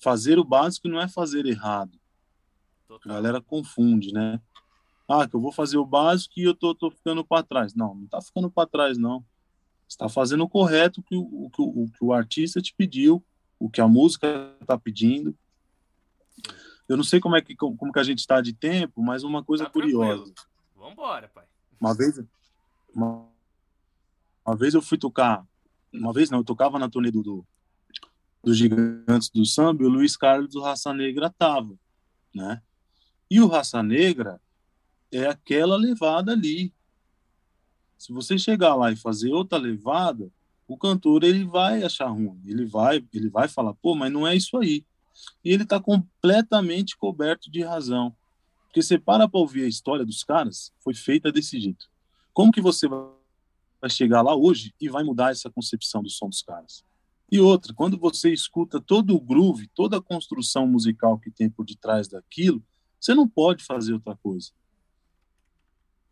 Fazer o básico não é fazer errado. A galera confunde, né? Ah, que eu vou fazer o básico e eu tô, tô ficando para trás. Não, não tá ficando para trás, não. Você está fazendo o correto que o, o, que o, o que o artista te pediu, o que a música está pedindo. Eu não sei como é que como, que a gente está de tempo, mas uma coisa Tá curiosa. tranquilo. Vambora, pai. Uma vez, uma, uma vez eu fui tocar, uma vez não, eu tocava na turnê do, do dos Gigantes do Samba e o Luiz Carlos do Raça Negra tava, né? E o Raça Negra é aquela levada ali. Se você chegar lá e fazer outra levada, o cantor ele vai achar ruim, ele vai, ele vai falar, pô, mas não é isso aí. E ele está completamente coberto de razão. Porque você para para ouvir a história dos caras, foi feita desse jeito. Como que você vai chegar lá hoje e vai mudar essa concepção do som dos caras? E outra, quando você escuta todo o groove, toda a construção musical que tem por detrás daquilo, você não pode fazer outra coisa.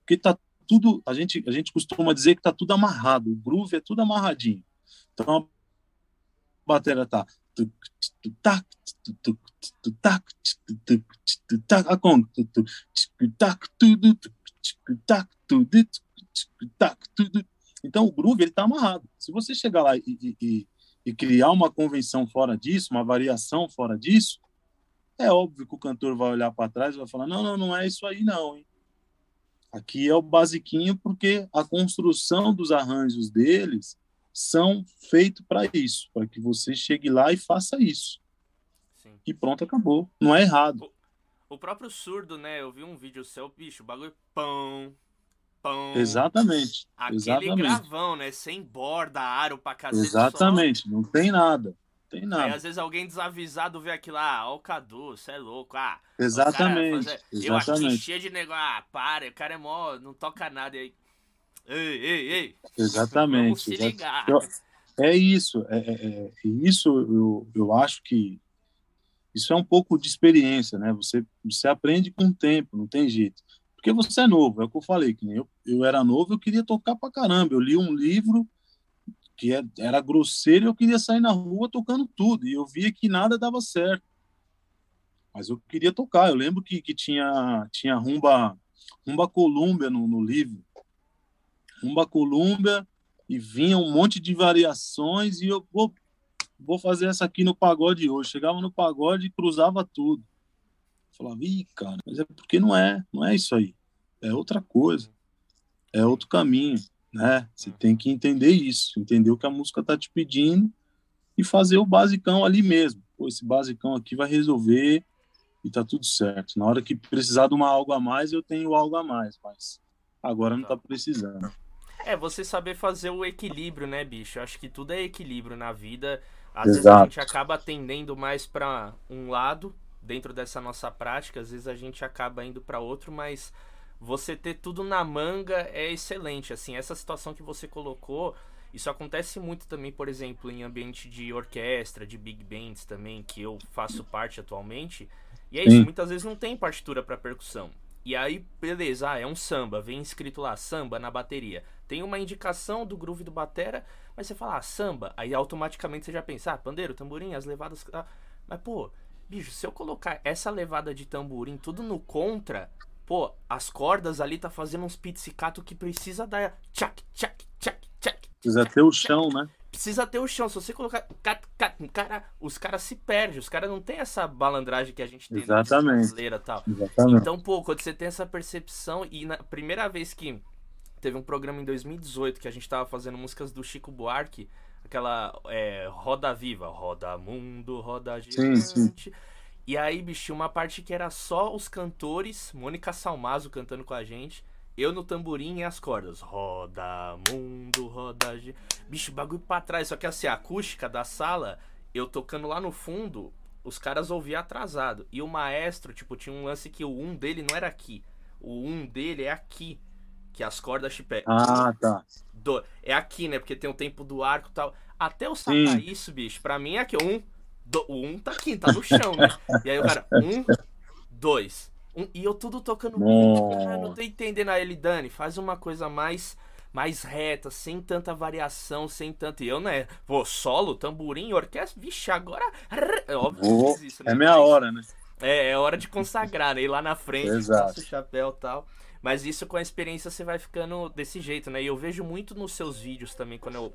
Porque tá tudo, a gente, a gente costuma dizer que tá tudo amarrado, o groove é tudo amarradinho. Então a bateria tá. Então o groove ele tá amarrado. Se você chegar lá e, e, e criar uma convenção fora disso, uma variação fora disso, é óbvio que o cantor vai olhar para trás e vai falar: não, não, não é isso aí, não. Hein? Aqui é o basiquinho, porque a construção dos arranjos deles são feitos para isso, para que você chegue lá e faça isso. Sim. E pronto, acabou. Não é errado. O próprio surdo, né? Eu vi um vídeo seu, bicho, o bagulho pão, pão. Exatamente. Aquele exatamente. gravão, né? Sem borda, aro pra cacete. Exatamente, só. não tem nada. Tem nada. Aí às vezes alguém desavisado vê aquilo, ah, ó o Cadu, você é louco, ah. Exatamente. Fazer... exatamente. Eu aqui cheio de negócio, ah, para, o cara é mó, não toca nada. E aí, ei, ei, ei. Exatamente. Vamos se ligar. É isso, é, é, é, isso eu, eu acho que isso é um pouco de experiência, né? Você, você aprende com o tempo, não tem jeito. Porque você é novo, é o que eu falei, que eu, eu era novo, eu queria tocar pra caramba. Eu li um livro que é, era grosseiro e eu queria sair na rua tocando tudo. E eu via que nada dava certo. Mas eu queria tocar. Eu lembro que, que tinha, tinha rumba, rumba Colômbia no, no livro. Rumba Colômbia e vinha um monte de variações e eu vou, vou fazer essa aqui no pagode hoje. Chegava no pagode e cruzava tudo. falava, ih, cara, mas é porque não é, não é isso aí. É outra coisa. É outro caminho, né? Você tem que entender isso, entender o que a música tá te pedindo e fazer o basicão ali mesmo. Pô, esse basicão aqui vai resolver e tá tudo certo. Na hora que precisar de uma algo a mais, eu tenho algo a mais, mas agora não tá precisando. É, você saber fazer o equilíbrio, né, bicho? Eu acho que tudo é equilíbrio na vida. Às Exato. vezes a gente acaba tendendo mais para um lado dentro dessa nossa prática, às vezes a gente acaba indo para outro, mas você ter tudo na manga é excelente. Assim, essa situação que você colocou, isso acontece muito também, por exemplo, em ambiente de orquestra, de big bands também, que eu faço parte atualmente. E é isso, muitas vezes não tem partitura para percussão. E aí, beleza, ah, é um samba, vem escrito lá samba na bateria. Tem uma indicação do groove do batera, mas você fala ah, samba, aí automaticamente você já pensa, ah, pandeiro, tamborim, as levadas. Ah. Mas pô, bicho, se eu colocar essa levada de tamborim tudo no contra, pô, as cordas ali tá fazendo uns pizzicato que precisa dar tchac, tchac, tchac, tchac. Precisa ter o chão, né? Precisa ter o chão. Se você colocar. Cara, os caras se perdem. Os caras não tem essa balandragem que a gente tem Exatamente. na brasileira tal. Exatamente. Então, pô, quando você tem essa percepção. E na primeira vez que teve um programa em 2018 que a gente tava fazendo músicas do Chico Buarque. Aquela é, Roda Viva. Roda Mundo, Roda Gigante. Sim, sim. E aí, bicho, uma parte que era só os cantores, Mônica Salmazo cantando com a gente. Eu no tamborim e as cordas. Roda, mundo, roda. Bicho, bagulho pra trás. Só que assim, a acústica da sala, eu tocando lá no fundo, os caras ouviam atrasado. E o maestro, tipo, tinha um lance que o um dele não era aqui. O um dele é aqui. Que as cordas chipé. Ah, tá. Do, é aqui, né? Porque tem o tempo do arco e tal. Até eu sacar Sim. isso, bicho, pra mim é aqui. Um, do, o um tá aqui, tá no chão, né? E aí o cara, um, dois. Um, e eu tudo tocando muito, ah, não tô entendendo. Aí ele, Dani, faz uma coisa mais mais reta, sem tanta variação, sem tanto. E eu, né? Pô, solo, tamborim, orquestra, vixe, agora. É óbvio que fiz isso, né? É meia hora, né? É, é hora de consagrar, né? Ir lá na frente, Exato. o chapéu e tal. Mas isso com a experiência você vai ficando desse jeito, né? E eu vejo muito nos seus vídeos também, quando eu.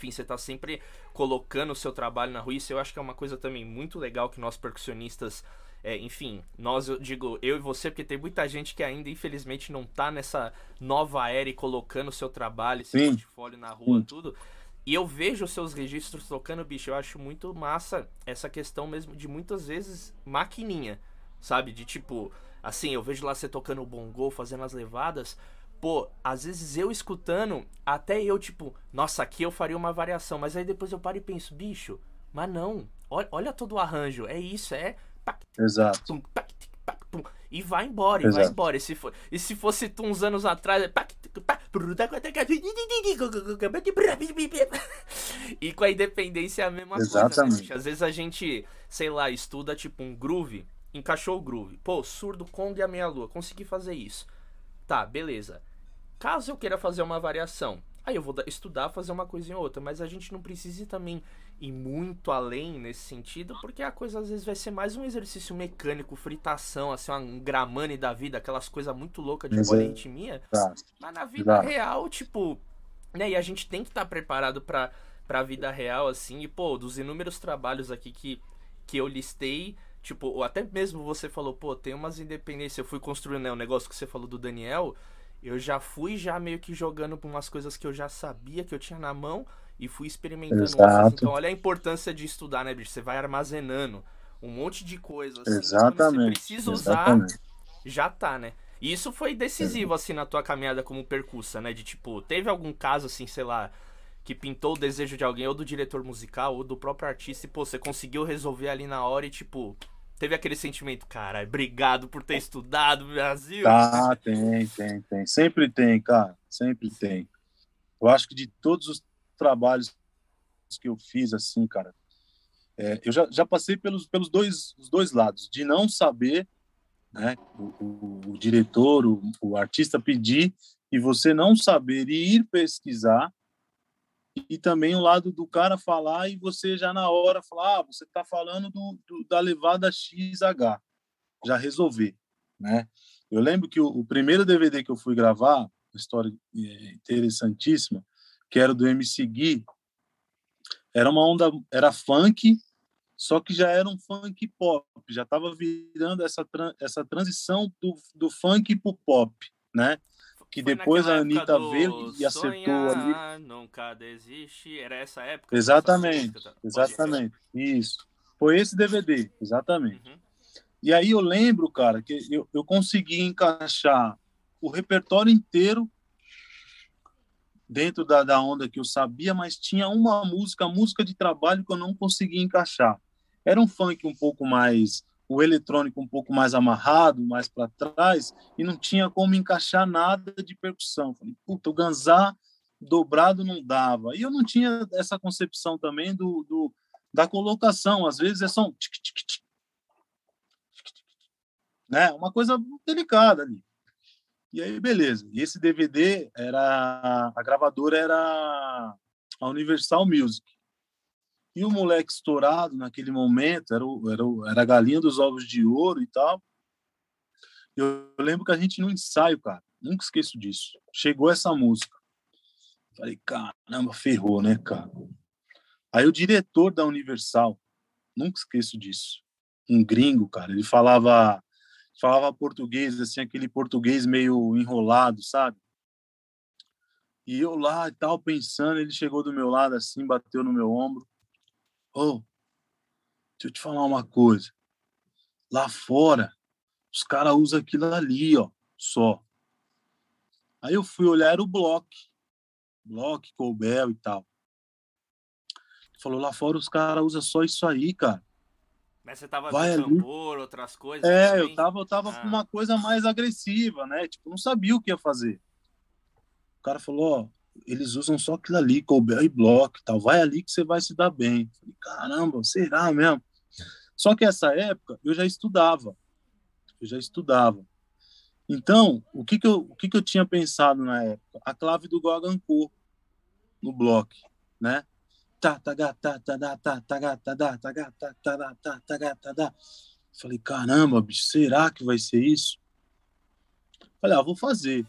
Enfim, você tá sempre colocando o seu trabalho na rua. Isso eu acho que é uma coisa também muito legal que nós percussionistas é, enfim, nós, eu digo eu e você, porque tem muita gente que ainda, infelizmente, não tá nessa nova era e colocando o seu trabalho, seu Sim. portfólio na rua, Sim. tudo. E eu vejo os seus registros tocando, bicho, eu acho muito massa essa questão mesmo de muitas vezes maquininha, sabe? De tipo, assim, eu vejo lá você tocando o bongô, fazendo as levadas. Pô, às vezes eu escutando, até eu, tipo, nossa, aqui eu faria uma variação, mas aí depois eu paro e penso, bicho, mas não, olha, olha todo o arranjo, é isso, é Exato. E vai embora, e vai embora. E se, for, e se fosse tu uns anos atrás. E com a independência é a mesma Exatamente. coisa. Né? Às vezes a gente, sei lá, estuda tipo um groove, encaixou o groove. Pô, surdo Congo e a meia lua, consegui fazer isso. Tá, beleza. Caso eu queira fazer uma variação, aí eu vou estudar, fazer uma coisa em outra, mas a gente não precisa também ir muito além nesse sentido, porque a coisa às vezes vai ser mais um exercício mecânico, fritação, assim, um gramane da vida, aquelas coisas muito loucas de mas poliritmia. Tá. Mas na vida tá. real, tipo, né, e a gente tem que estar tá preparado para pra vida real, assim, e pô, dos inúmeros trabalhos aqui que, que eu listei, tipo, ou até mesmo você falou, pô, tem umas independências, eu fui construindo, né, o negócio que você falou do Daniel, eu já fui já meio que jogando por umas coisas que eu já sabia que eu tinha na mão e fui experimentando Exato. Então, olha a importância de estudar, né, bicho? Você vai armazenando um monte de coisa. Assim, Exatamente. Você precisa usar, Exatamente. já tá, né? E isso foi decisivo, assim, na tua caminhada como percussa, né? De tipo, teve algum caso, assim, sei lá, que pintou o desejo de alguém, ou do diretor musical, ou do próprio artista, e, pô, você conseguiu resolver ali na hora e, tipo, teve aquele sentimento, cara, obrigado por ter estudado, Brasil. Tá, tem, tem, tem. Sempre tem, cara. Sempre tem. Eu acho que de todos os trabalhos que eu fiz, assim, cara, é, eu já, já passei pelos, pelos dois, os dois lados, de não saber, né, o, o, o diretor, o, o artista pedir e você não saber e ir pesquisar, e também o lado do cara falar e você já na hora falar, ah, você está falando do, do, da levada XH, já resolver, né? Eu lembro que o, o, primeiro DVD que eu fui gravar, uma história é, interessantíssima, que era do MC Gui, era uma onda, era funk, só que já era um funk pop, já estava virando essa, essa transição do, do funk para o pop, né? Que Foi depois a Anitta veio e acertou ali. Nunca desiste. Era essa época? Exatamente, exatamente. Isso. Foi esse DVD, exatamente. Uhum. E aí eu lembro, cara, que eu, eu consegui encaixar o repertório inteiro dentro da, da onda que eu sabia, mas tinha uma música, música de trabalho que eu não conseguia encaixar. Era um funk um pouco mais o eletrônico um pouco mais amarrado, mais para trás, e não tinha como encaixar nada de percussão. Falei, puta, o ganzá dobrado não dava. E eu não tinha essa concepção também do, do da colocação. Às vezes é só um tic, tic, tic, né? Uma coisa delicada ali. E aí, beleza. E esse DVD era a gravadora era a Universal Music. E o moleque estourado naquele momento era, o, era, o, era a galinha dos ovos de ouro e tal. Eu, lembro que a gente no ensaio, cara, nunca esqueço disso. Chegou essa música. Falei, caramba, ferrou, né, cara? Aí o diretor da Universal, nunca esqueço disso. Um gringo, cara, ele falava falava português, assim, aquele português meio enrolado, sabe? E eu lá e tal, pensando, ele chegou do meu lado assim, bateu no meu ombro. Oh, deixa eu te falar uma coisa. Lá fora, os caras usam aquilo ali, ó, só. Aí eu fui olhar o Block. Block, Colbel e tal. Ele falou, lá fora os caras usam só isso aí, cara. Mas você tava Vai com tambor, outras coisas? É, também? eu tava, eu tava ah. com uma coisa mais agressiva, né? Tipo, não sabia o que ia fazer. O cara falou, ó, eles usam só aquilo ali, Colbert e Block tal. Vai ali que você vai se dar bem. Falei, caramba, será mesmo? Só que essa época eu já estudava. Eu já estudava. Então, o que que eu, o que que eu tinha pensado na época? A clave do Goganco no bloco, né? Tá, tá, tá, tá, tá, tá, tá, tá, tá, tá, tá, tá, tá, tá, tá, tá, tá. Falei, caramba, bicho, será que vai ser isso? Falei, ah, vou fazer.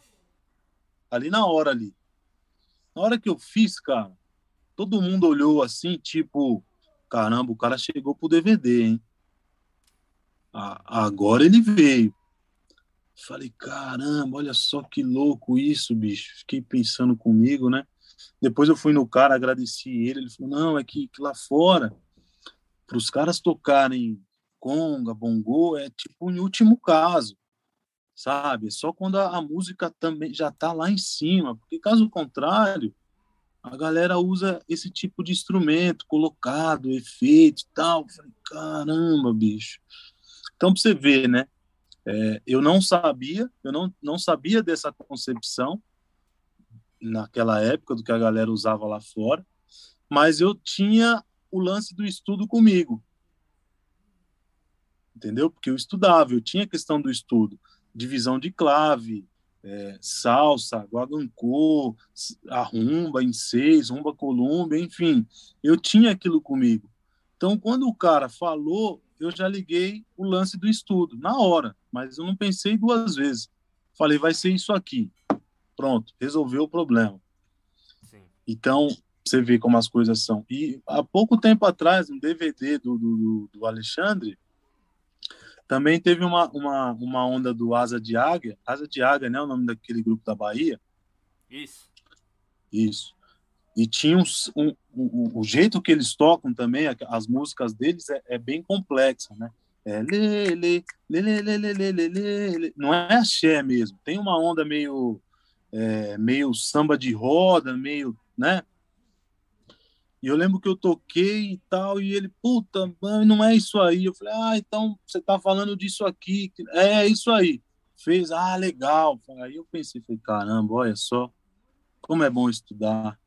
Ali na hora ali. Hora que eu fiz, cara, todo mundo olhou assim, tipo, caramba, o cara chegou pro DVD, hein? agora ele veio. Falei, caramba, olha só que louco isso, bicho. Fiquei pensando comigo, né? Depois eu fui no cara, agradeci ele. Ele falou: não, é que, que lá fora, para os caras tocarem conga, bongô, é tipo em último caso sabe? Só quando a, a música também já está lá em cima, porque caso contrário, a galera usa esse tipo de instrumento colocado, efeito e tal. falei, caramba, bicho. Então, para você ver, né? É, eu não sabia, eu não, não sabia dessa concepção naquela época do que a galera usava lá fora, mas eu tinha o lance do estudo comigo. Entendeu? Porque eu estudava, eu tinha a questão do estudo divisão de clave, é, salsa, guagancô, a rumba em seis, rumba colômbia, enfim, eu tinha aquilo comigo. Então, quando o cara falou, eu já liguei o lance do estudo, na hora, mas eu não pensei duas vezes. Falei, vai ser isso aqui. Pronto, resolveu o problema. Sim. Então, você vê como as coisas são. E há pouco tempo atrás, um DVD do, do, do Alexandre, também teve uma, uma, uma onda do Asa de Águia, Asa de Águia, né? O nome daquele grupo da Bahia. Isso. Isso. E tinha um, um, um, o jeito que eles tocam também, as músicas deles é, é bem complexa, né? É lê, lê, lê, Não é axé mesmo. Tem uma onda meio, é, meio samba de roda, meio, né? E eu lembro que eu toquei e tal, e ele, puta, não é isso aí. Eu falei, ah, então você tá falando disso aqui. É, isso aí. Fez, ah, legal. Aí eu pensei, falei, caramba, olha só, como é bom estudar.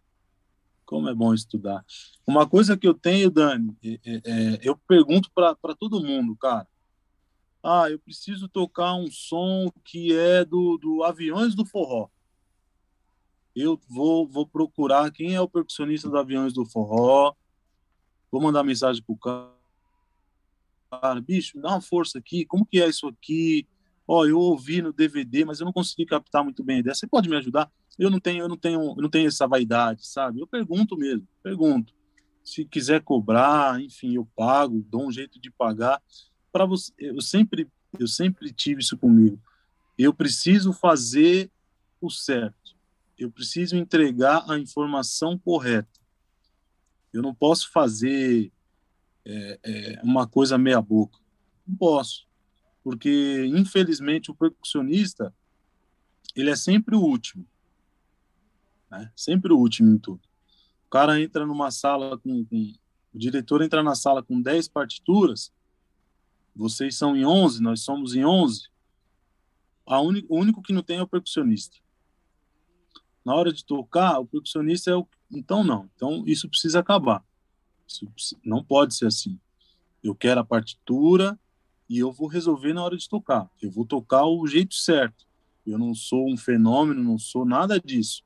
Como é bom estudar. Uma coisa que eu tenho, Dani, é, é, é eu pergunto para todo mundo, cara. Ah, eu preciso tocar um som que é do, do Aviões do Forró eu vou, vou procurar quem é o percussionista dos Aviões do Forró, vou mandar mensagem pro cara, bicho, dá uma força aqui, como que é isso aqui? Ó, eu ouvi no DVD, mas eu não consegui captar muito bem a ideia. Você pode me ajudar? Eu não tenho, eu não tenho, eu não tenho essa vaidade, sabe? Eu pergunto mesmo, pergunto. Se quiser cobrar, enfim, eu pago, dou um jeito de pagar. Para você, eu sempre, eu sempre tive isso comigo. Eu preciso fazer o certo eu preciso entregar a informação correta. Eu não posso fazer é, é, uma coisa meia boca. Não posso, porque infelizmente o percussionista ele é sempre o último, né? sempre o último em tudo. O cara entra numa sala com, com o diretor entra na sala com 10 partituras, vocês são em 11, nós somos em 11. A un... O único que não tem é o percussionista na hora de tocar, o percussionista é o. Então, não. Então, isso precisa acabar. Isso não pode ser assim. Eu quero a partitura e eu vou resolver na hora de tocar. Eu vou tocar o jeito certo. Eu não sou um fenômeno, não sou nada disso.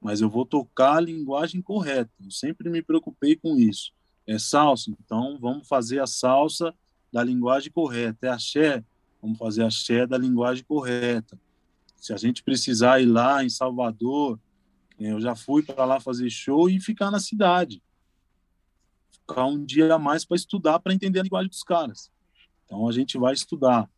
Mas eu vou tocar a linguagem correta. Eu sempre me preocupei com isso. É salsa, então vamos fazer a salsa da linguagem correta. É axé, vamos fazer axé da linguagem correta. Se a gente precisar ir lá em Salvador, eh, eu já fui para lá fazer show e ficar na cidade. Ficar um dia a mais para estudar, para entender a linguagem dos caras. Então a gente vai estudar,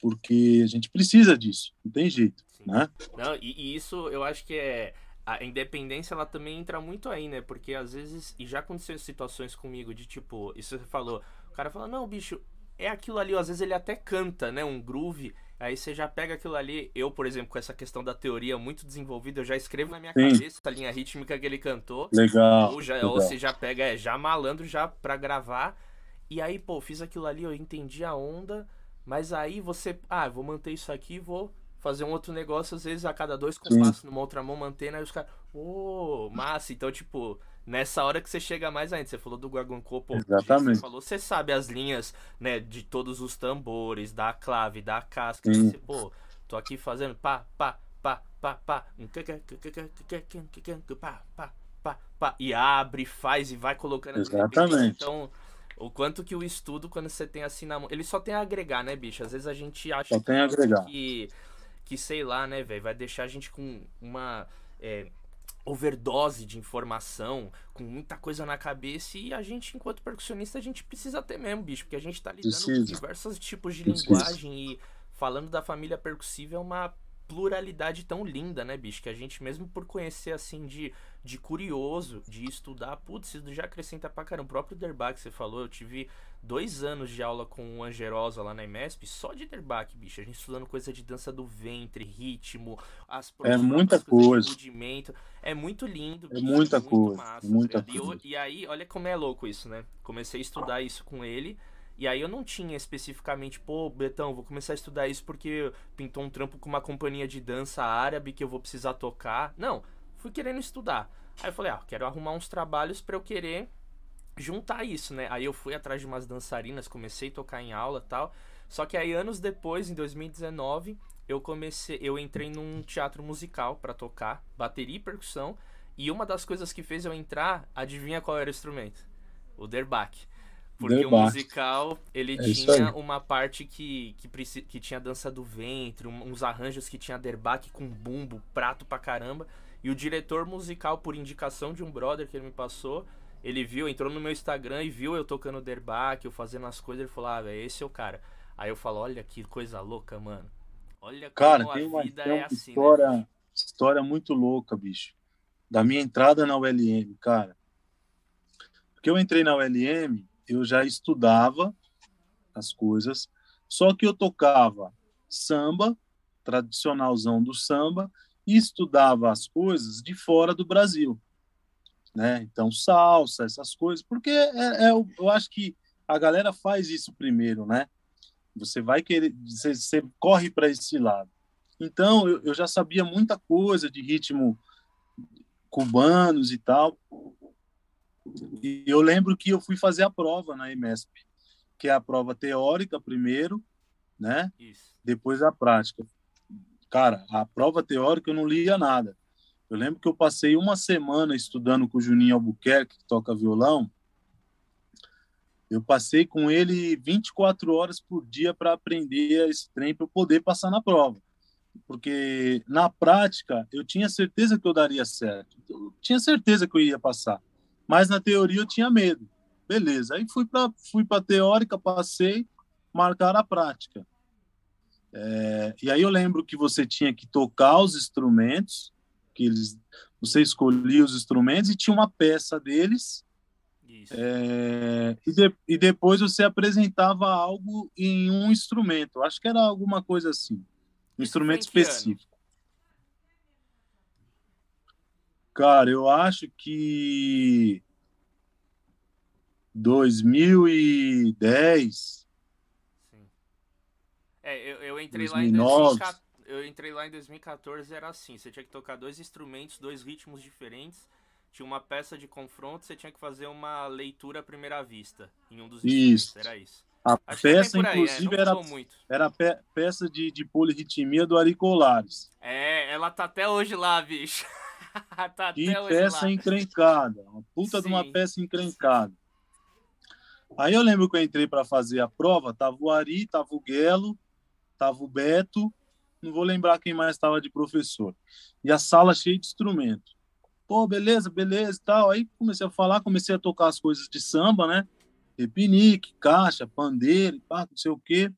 porque a gente precisa disso, não tem jeito, Sim. né? Não, e, e isso eu acho que é a independência ela também entra muito aí, né? Porque às vezes, e já aconteceu situações comigo de tipo, isso você falou, o cara fala, não, bicho, é aquilo ali, às vezes ele até canta, né? Um groove, Aí você já pega aquilo ali. Eu, por exemplo, com essa questão da teoria muito desenvolvida, eu já escrevo na minha Sim. cabeça a linha rítmica que ele cantou. Legal. Ou, já, legal. ou você já pega, é, já malandro já pra gravar. E aí, pô, fiz aquilo ali, eu entendi a onda. Mas aí você. Ah, vou manter isso aqui vou fazer um outro negócio, às vezes a cada dois compassos numa outra mão, mantendo, aí os caras. Ô, oh, massa. Então, tipo nessa hora que você chega mais ainda. Você falou do Guaguancô, pô. Exatamente. Você falou, você sabe as linhas, né, de todos os tambores, da clave, da casca. Você, pô, tô aqui fazendo pá, pá, pá, pá, pá, pá, pá, pá, pá, e abre, faz e vai colocando. Exatamente. Então, o quanto que o estudo, quando você tem assim na mão. Ele só tem a agregar, né, bicho? Às vezes a gente acha só tem a agregar. que, que sei lá, né, velho, vai deixar a gente com uma. É, overdose de informação, com muita coisa na cabeça, e a gente, enquanto percussionista, a gente precisa ter mesmo, bicho, porque a gente tá lidando precisa. com diversos tipos de precisa. linguagem e falando da família percussiva é uma pluralidade tão linda, né, bicho? Que a gente, mesmo por conhecer, assim, de, de curioso, de estudar, putz, isso já acrescenta pra caramba. O próprio Derbach, você falou, eu tive dois anos de aula com o Angerosa lá na IMESP, só de Derbach, bicho. A gente estudando coisa de dança do ventre, ritmo, as É muita coisa. Rudimento. É muito lindo. É bicho, muita muito coisa. Massa, muita tá coisa. E, e aí, olha como é louco isso, né? Comecei a estudar isso com ele. E aí eu não tinha especificamente, pô, Betão, vou começar a estudar isso porque pintou um trampo com uma companhia de dança árabe que eu vou precisar tocar. Não, fui querendo estudar. Aí eu falei, ah, quero arrumar uns trabalhos para eu querer juntar isso, né? Aí eu fui atrás de umas dançarinas, comecei a tocar em aula tal. Só que aí anos depois, em 2019, eu comecei, eu entrei num teatro musical para tocar bateria e percussão. E uma das coisas que fez eu entrar, adivinha qual era o instrumento? O Derbach. Porque o musical, ele é tinha uma parte que, que, que tinha dança do ventre, uns arranjos que tinha derbaque com bumbo, prato pra caramba. E o diretor musical, por indicação de um brother que ele me passou, ele viu, entrou no meu Instagram e viu eu tocando derbaque, eu fazendo as coisas, ele falou, ah, velho, esse é o cara. Aí eu falo, olha que coisa louca, mano. Olha cara, como a vida uma, é assim, né, história, né? história muito louca, bicho. da minha entrada na ULM, cara. Porque eu entrei na ULM, eu já estudava as coisas, só que eu tocava samba, tradicionalzão do samba, e estudava as coisas de fora do Brasil, né? Então salsa, essas coisas, porque é, é eu acho que a galera faz isso primeiro, né? Você vai querer, você, você corre para esse lado. Então eu, eu já sabia muita coisa de ritmo cubanos e tal. E eu lembro que eu fui fazer a prova na EMESP, que é a prova teórica primeiro, né? Isso. Depois a prática. Cara, a prova teórica eu não lia nada. Eu lembro que eu passei uma semana estudando com o Juninho Albuquerque, que toca violão. Eu passei com ele 24 horas por dia para aprender esse trem para eu poder passar na prova. Porque na prática eu tinha certeza que eu daria certo. Eu tinha certeza que eu ia passar. Mas na teoria eu tinha medo. Beleza. Aí fui para fui a teórica, passei, marcar a prática. É, e aí eu lembro que você tinha que tocar os instrumentos, que eles, você escolhia os instrumentos e tinha uma peça deles. É, e, de, e depois você apresentava algo em um instrumento. Acho que era alguma coisa assim, um instrumento específico. Cara, eu acho que 2010 é, eu, eu entrei 2009. lá em 2014, eu entrei lá em 2014 era assim, você tinha que tocar dois instrumentos, dois ritmos diferentes, tinha uma peça de confronto, você tinha que fazer uma leitura à primeira vista em um dos isso. era isso. A Acho peça, aí, inclusive, né? era, era pe peça de, de polirritmia do Aricolares. É, ela tá até hoje lá, bicho. tá que peça lá. encrencada. Uma puta Sim. de uma peça encrencada. Aí eu lembro que eu entrei para fazer a prova, tava o Ari, tava o Guelo, estava o Beto, não vou lembrar quem mais estava de professor. E a sala cheia de instrumento. Pô, beleza, beleza e tal. Aí comecei a falar, comecei a tocar as coisas de samba, né? Repinique, caixa, pandeiro, pá, não sei o quê.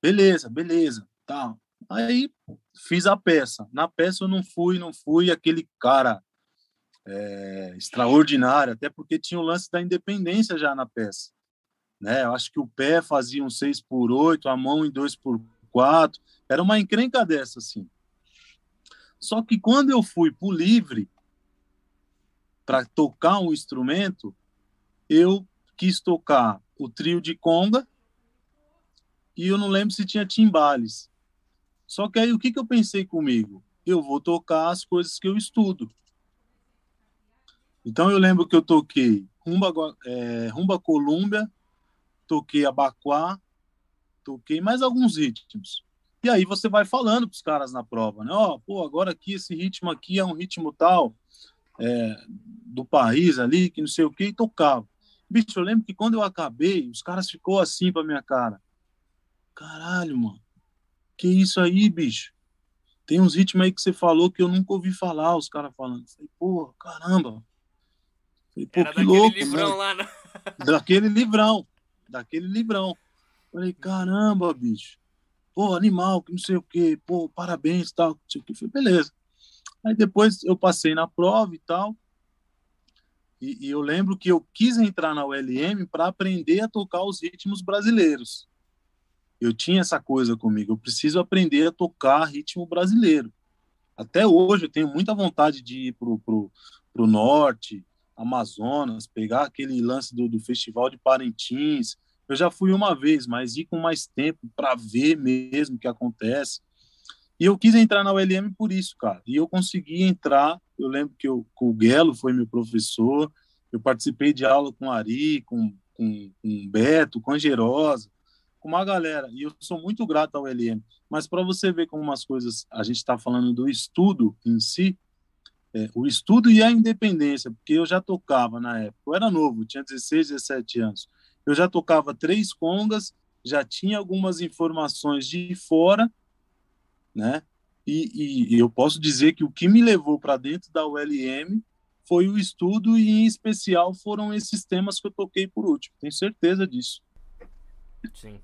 Beleza, beleza, tal. Aí fiz a peça. Na peça eu não fui, não fui aquele cara é, extraordinário, até porque tinha o lance da independência já na peça. Né? Eu acho que o pé fazia um 6 por 8 a mão em 2 por quatro. Era uma encrenca dessa, assim. Só que quando eu fui pro livre para tocar um instrumento, eu quis tocar o trio de conga e eu não lembro se tinha timbales. Só que aí o que, que eu pensei comigo? Eu vou tocar as coisas que eu estudo. Então eu lembro que eu toquei Rumba, é, Rumba Colômbia, toquei Abacuá, toquei mais alguns ritmos. E aí você vai falando para os caras na prova, né? Ó, oh, pô, agora aqui esse ritmo aqui é um ritmo tal é, do país ali, que não sei o que, e tocava. Bicho, eu lembro que quando eu acabei, os caras ficou assim para minha cara. Caralho, mano. Que isso aí, bicho? Tem uns ritmos aí que você falou que eu nunca ouvi falar, os caras falando. Falei, pô, caramba. Falei, pô, Era que louco. Livrão lá, né? Daquele livrão. Daquele livrão. Falei, caramba, bicho. Pô, animal, que não sei o quê. Pô, parabéns, tal, não sei o quê. Falei, beleza. Aí depois eu passei na prova e tal. E, e eu lembro que eu quis entrar na ULM para aprender a tocar os ritmos brasileiros. Eu tinha essa coisa comigo. Eu preciso aprender a tocar ritmo brasileiro. Até hoje eu tenho muita vontade de ir pro, pro, pro norte, Amazonas, pegar aquele lance do, do Festival de Parintins, eu já fui uma vez, mas ir com mais tempo para ver mesmo o que acontece. E eu quis entrar na ULM por isso, cara. E eu consegui entrar. Eu lembro que, eu, o Guelo foi meu professor. Eu participei de aula com Ari, com, com, com Beto, com Angerosa, com uma galera. E eu sou muito grato ao ULM. Mas para você ver como umas coisas, a gente está falando do estudo em si, é, o estudo e a independência, porque eu já tocava na época. Eu era novo, tinha 16, 17 anos eu já tocava três congas, já tinha algumas informações de fora, né? E, e, eu posso dizer que o que me levou para dentro da ULM foi o estudo e, em especial, foram esses temas que eu toquei por último. Tenho certeza disso. Sim.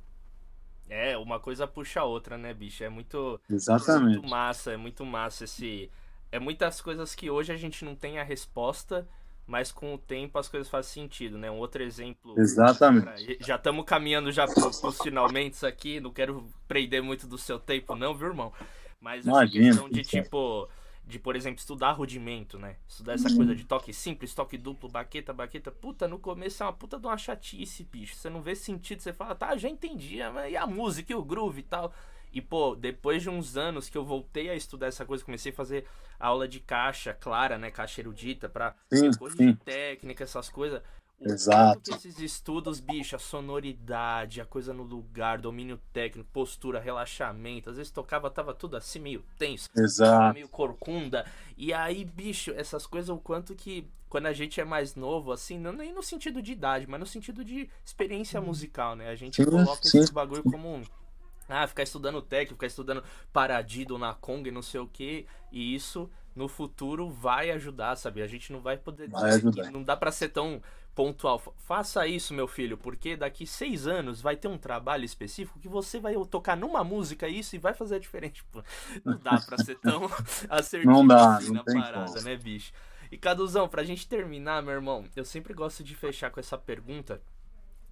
É, uma coisa puxa a outra, né, bicho? É muito, Exatamente. muito massa, é muito massa esse é muitas coisas que hoje a gente não tem a resposta, mas com o tempo as coisas fazem sentido, né? Um outro exemplo. Exatamente. já estamos caminhando já para os finalmente aqui, não quero prender muito do seu tempo, não, viu, irmão? Mas essa Imagina, questão de tipo. De, por exemplo, estudar rudimento, né? Estudar essa coisa de toque simples, toque duplo, baqueta, baqueta. Puta, no começo é uma puta de uma chatice, bicho. Você não vê sentido, você fala, tá, já entendi, mas e a música, e o groove e tal. E, pô, depois de uns anos que eu voltei a estudar essa coisa, comecei a fazer aula de caixa clara, né? Caixa erudita, pra sim. de técnica, essas coisas. O Exato. esses estudos, bicho, a sonoridade, a coisa no lugar, domínio técnico, postura, relaxamento. Às vezes tocava, tava tudo assim, meio tenso. Exato. Meio corcunda. E aí, bicho, essas coisas, o quanto que quando a gente é mais novo, assim, não nem no sentido de idade, mas no sentido de experiência uhum. musical, né? A gente sim, coloca sim. esses bagulho como ah, ficar estudando técnico, ficar estudando paradido na Kong, não sei o que, e isso no futuro vai ajudar, sabe? A gente não vai poder vai ajudar. não dá para ser tão pontual. Faça isso, meu filho, porque daqui seis anos vai ter um trabalho específico que você vai tocar numa música isso e vai fazer diferente. Pô, não dá para ser tão assertivo não dá, assim não na parada, como. né, bicho? E Caduzão, pra gente terminar, meu irmão, eu sempre gosto de fechar com essa pergunta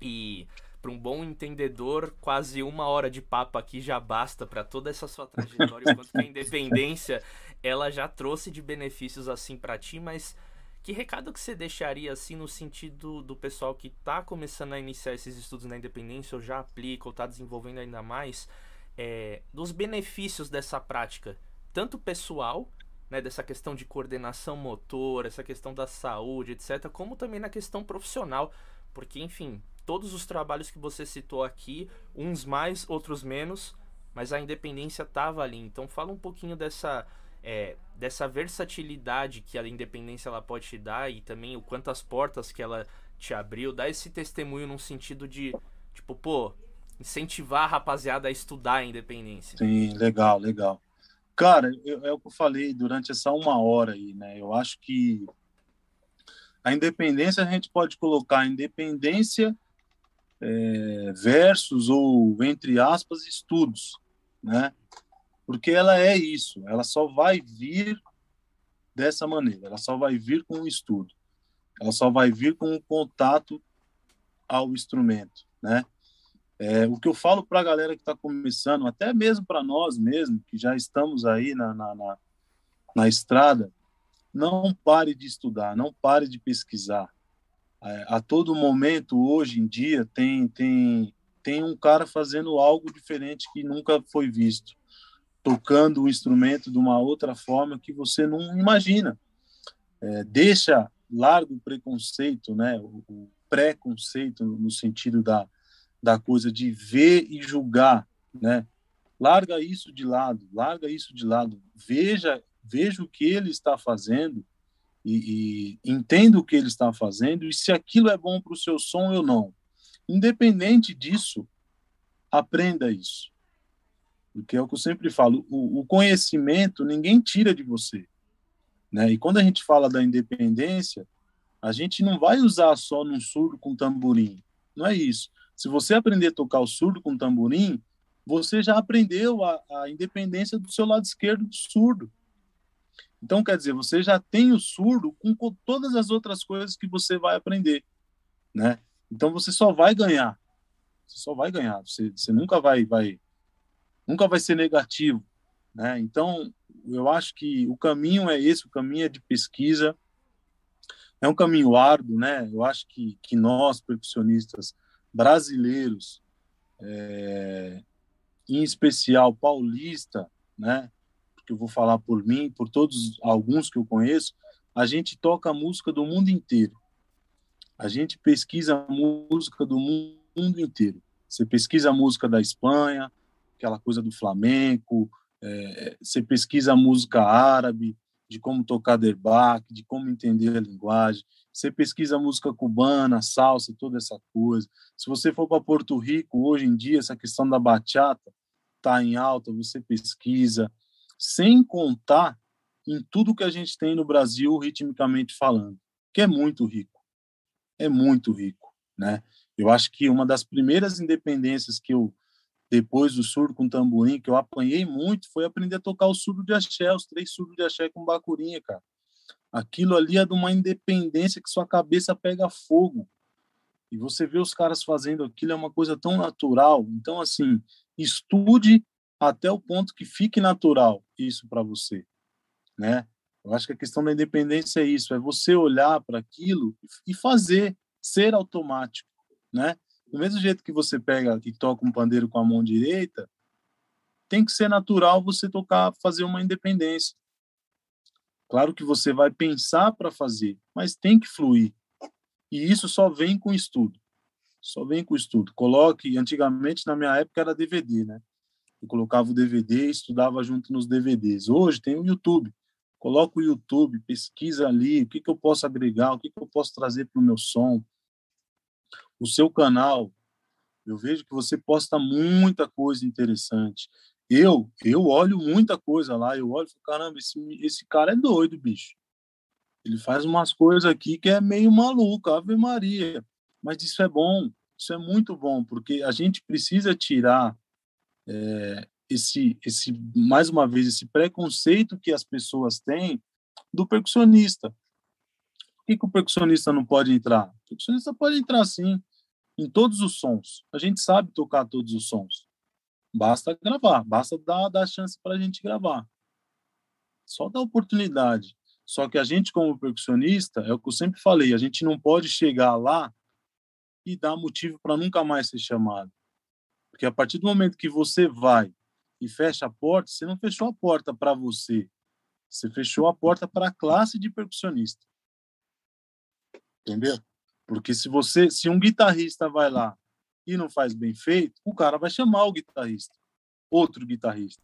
e para um bom entendedor, quase uma hora de papo aqui já basta para toda essa sua trajetória, enquanto que a independência ela já trouxe de benefícios assim para ti, mas que recado que você deixaria assim no sentido do pessoal que está começando a iniciar esses estudos na independência ou já aplica ou está desenvolvendo ainda mais é, dos benefícios dessa prática, tanto pessoal, né, dessa questão de coordenação motor, essa questão da saúde, etc., como também na questão profissional, porque enfim, todos os trabalhos que você citou aqui, uns mais, outros menos, mas a independência estava ali. Então fala um pouquinho dessa é, dessa versatilidade que a independência ela pode te dar e também o quantas portas que ela te abriu. Dá esse testemunho num sentido de tipo, pô, incentivar a rapaziada a estudar a independência. Sim, legal, legal. Cara, eu, é o que eu falei durante essa uma hora aí, né? Eu acho que a independência a gente pode colocar independência é, versos ou, entre aspas, estudos, né? Porque ela é isso, ela só vai vir dessa maneira, ela só vai vir com o estudo, ela só vai vir com o contato ao instrumento, né? É, o que eu falo para a galera que está começando, até mesmo para nós mesmos, que já estamos aí na, na, na, na estrada, não pare de estudar, não pare de pesquisar, é, a todo momento hoje em dia tem tem tem um cara fazendo algo diferente que nunca foi visto tocando o instrumento de uma outra forma que você não imagina é, deixa largo o preconceito né o, preconceito no sentido da da coisa de ver e julgar né larga isso de lado larga isso de lado veja veja o que ele está fazendo e, e entenda o que ele está fazendo e se aquilo é bom para o seu som ou não. Independente disso, aprenda isso. Porque é o que eu sempre falo, o, o conhecimento ninguém tira de você. Né? E quando a gente fala da independência, a gente não vai usar só num surdo com tamborim. Não é isso. Se você aprender a tocar o surdo com tamborim, você já aprendeu a, a independência do seu lado esquerdo do surdo. Então, quer dizer, você já tem o surdo com, todas as outras coisas que você vai aprender, né? Então, você só vai ganhar. Você só vai ganhar. Você, você nunca vai, vai, nunca vai ser negativo, né? Então, eu acho que o caminho é esse, o caminho é de pesquisa. É um caminho árduo, né? Eu acho que, que nós, percussionistas brasileiros, é, em especial paulista, né? que eu vou falar por mim, por todos alguns que eu conheço, a gente toca música do mundo inteiro. A gente pesquisa música do mundo inteiro. Você pesquisa música da Espanha, aquela coisa do flamenco, é, você pesquisa a música árabe, de como tocar derbaque, de como entender a linguagem. Você pesquisa a música cubana, salsa, toda essa coisa. Se você for para Porto Rico, hoje em dia, essa questão da bachata está em alta, você pesquisa sem contar em tudo que a gente tem no Brasil ritmicamente falando, que é muito rico. É muito rico, né? Eu acho que uma das primeiras independências que eu depois do surdo com tamborim, que eu apanhei muito, foi aprender a tocar o surdo de axé, os três surdos de axé com bacurinha, cara. Aquilo ali é de uma independência que sua cabeça pega fogo. E você vê os caras fazendo aquilo, é uma coisa tão natural. Então, assim, estude até o ponto que fique natural isso para você, né? Eu acho que a questão da independência é isso, é você olhar para aquilo e fazer, ser automático, né? Do mesmo jeito que você pega e toca um pandeiro com a mão direita, tem que ser natural você tocar, fazer uma independência. Claro que você vai pensar para fazer, mas tem que fluir. E isso só vem com estudo. Só vem com estudo. Coloque, antigamente na minha época era DVD, né? Eu colocava o DVD e estudava junto nos DVDs. Hoje tem o YouTube. Coloca o YouTube, pesquisa ali, o que, que eu posso agregar, o que, que eu posso trazer para o meu som. O seu canal, eu vejo que você posta muita coisa interessante. Eu, eu olho muita coisa lá, eu olho e falo, caramba, esse, esse cara é doido, bicho. Ele faz umas coisas aqui que é meio maluco, Ave Maria. Mas isso é bom, isso é muito bom, porque a gente precisa tirar é, esse, esse, mais uma vez, esse preconceito que as pessoas têm do percussionista. Que, que o percussionista não pode entrar? O percussionista pode entrar sim, em todos os sons. A gente sabe tocar todos os sons. Basta gravar, basta dar, dar chance para a gente gravar. Só dar oportunidade. Só que a gente, como percussionista, é o que eu sempre falei, a gente não pode chegar lá e dar motivo para nunca mais ser chamado. Porque a partir do momento que você vai e fecha a porta, você não fechou a porta para você, você fechou a porta para a classe de percussionista. Entendeu? Porque se você, se um guitarrista vai lá e não faz bem feito, o cara vai chamar o guitarrista, outro guitarrista.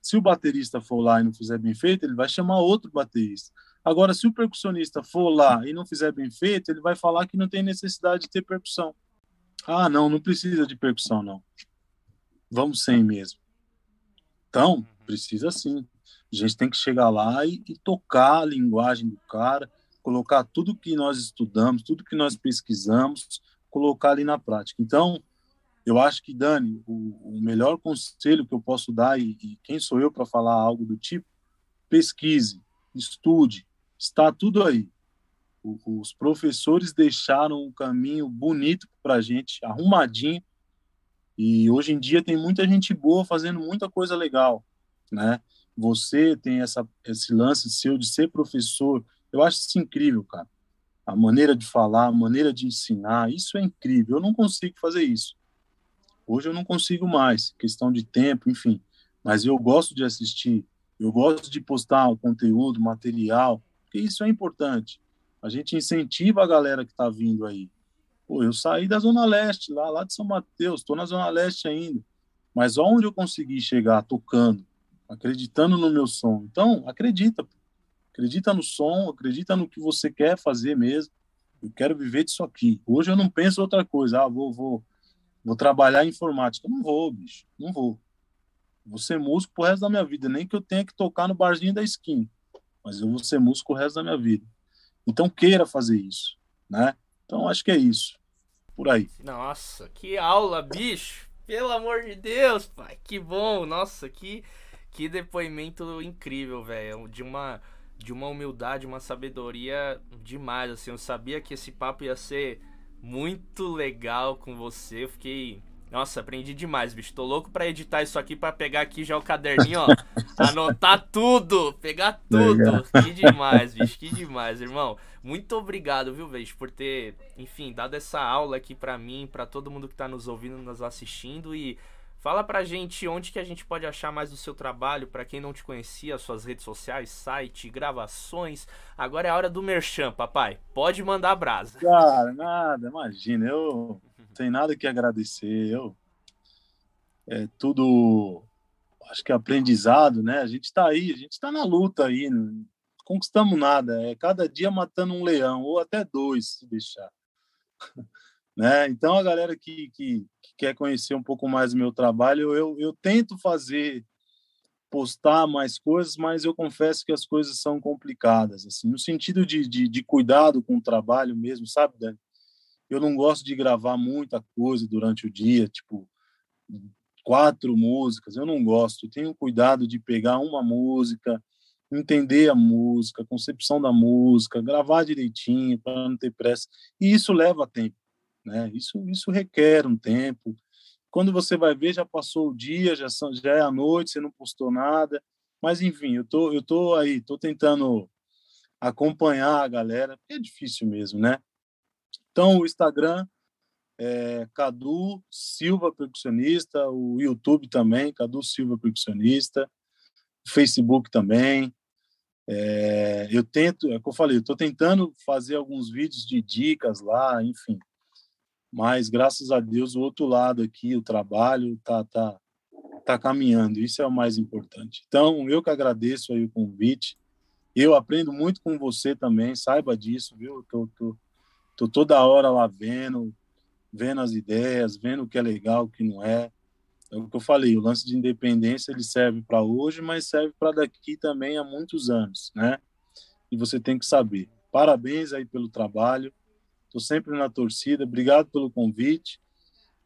Se o baterista for lá e não fizer bem feito, ele vai chamar outro baterista. Agora, se o percussionista for lá e não fizer bem feito, ele vai falar que não tem necessidade de ter percussão. Ah, não, não precisa de percussão, não. Vamos sem mesmo. Então, precisa sim. A gente tem que chegar lá e, e tocar a linguagem do cara, colocar tudo que nós estudamos, tudo que nós pesquisamos, colocar ali na prática. Então, eu acho que, Dani, o, o melhor conselho que eu posso dar, e, e quem sou eu para falar algo do tipo, pesquise, estude, está tudo aí. O, os professores deixaram um caminho bonito para a gente, arrumadinho, e hoje em dia tem muita gente boa fazendo muita coisa legal, né? Você tem essa, esse lance seu de ser professor, eu acho isso incrível, cara. A maneira de falar, a maneira de ensinar, isso é incrível. Eu não consigo fazer isso. Hoje eu não consigo mais, questão de tempo, enfim. Mas eu gosto de assistir, eu gosto de postar conteúdo, material, porque isso é importante. A gente incentiva a galera que está vindo aí. Pô, eu saí da Zona Leste, lá, lá de São Mateus, estou na Zona Leste ainda. Mas onde eu consegui chegar tocando, acreditando no meu som? Então, acredita. Acredita no som, acredita no que você quer fazer mesmo. Eu quero viver disso aqui. Hoje eu não penso outra coisa. Ah, vou, vou, vou trabalhar em informática. Não vou, bicho. Não vou. Vou ser músico pro resto da minha vida. Nem que eu tenha que tocar no barzinho da esquina. Mas eu vou ser músico o resto da minha vida. Então queira fazer isso, né? Então acho que é isso por aí. Nossa, que aula, bicho! Pelo amor de Deus, pai, que bom! Nossa, que, que depoimento incrível, velho. De uma, de uma humildade, uma sabedoria demais. Assim, eu sabia que esse papo ia ser muito legal com você. Eu fiquei nossa, aprendi demais, bicho. Tô louco pra editar isso aqui pra pegar aqui já o caderninho, ó. anotar tudo, pegar tudo. Legal. Que demais, bicho, que demais, irmão. Muito obrigado, viu, bicho, por ter, enfim, dado essa aula aqui pra mim, pra todo mundo que tá nos ouvindo, nos assistindo e Fala pra gente onde que a gente pode achar mais do seu trabalho, para quem não te conhecia, suas redes sociais, site, gravações. Agora é a hora do merchan, papai. Pode mandar brasa. Cara, nada, imagina, eu tem nada que agradecer. Eu é tudo acho que é aprendizado, né? A gente está aí, a gente está na luta aí, não conquistamos nada, é cada dia matando um leão ou até dois, se deixar. Né? Então a galera que, que, que, quer conhecer um pouco mais do meu trabalho, eu, eu tento fazer postar mais coisas, mas eu confesso que as coisas são complicadas, assim, no sentido de, de, de cuidado com o trabalho mesmo, sabe, Dani? Eu não gosto de gravar muita coisa durante o dia, tipo, quatro músicas. Eu não gosto. Eu tenho cuidado de pegar uma música, entender a música, concepção da música, gravar direitinho para não ter pressa. E isso leva tempo, né? Isso isso requer um tempo. Quando você vai ver, já passou o dia, já são, já é a noite, você não postou nada. Mas enfim, eu tô eu tô aí, tô tentando acompanhar a galera, porque é difícil mesmo, né? Então, o Instagram é Cadu Silva Percussionista, o YouTube também, Cadu Silva Percussionista, o Facebook também. É, eu tento, é como eu falei, eu estou tentando fazer alguns vídeos de dicas lá, enfim. Mas graças a Deus o outro lado aqui, o trabalho tá tá tá caminhando. Isso é o mais importante. Então eu que agradeço aí o convite. Eu aprendo muito com você também, saiba disso, viu? Eu tô, tô, tô toda hora lá vendo, vendo as ideias, vendo o que é legal, o que não é. É o que eu falei, o lance de independência ele serve para hoje, mas serve para daqui também há muitos anos, né? E você tem que saber. Parabéns aí pelo trabalho. Estou sempre na torcida. Obrigado pelo convite.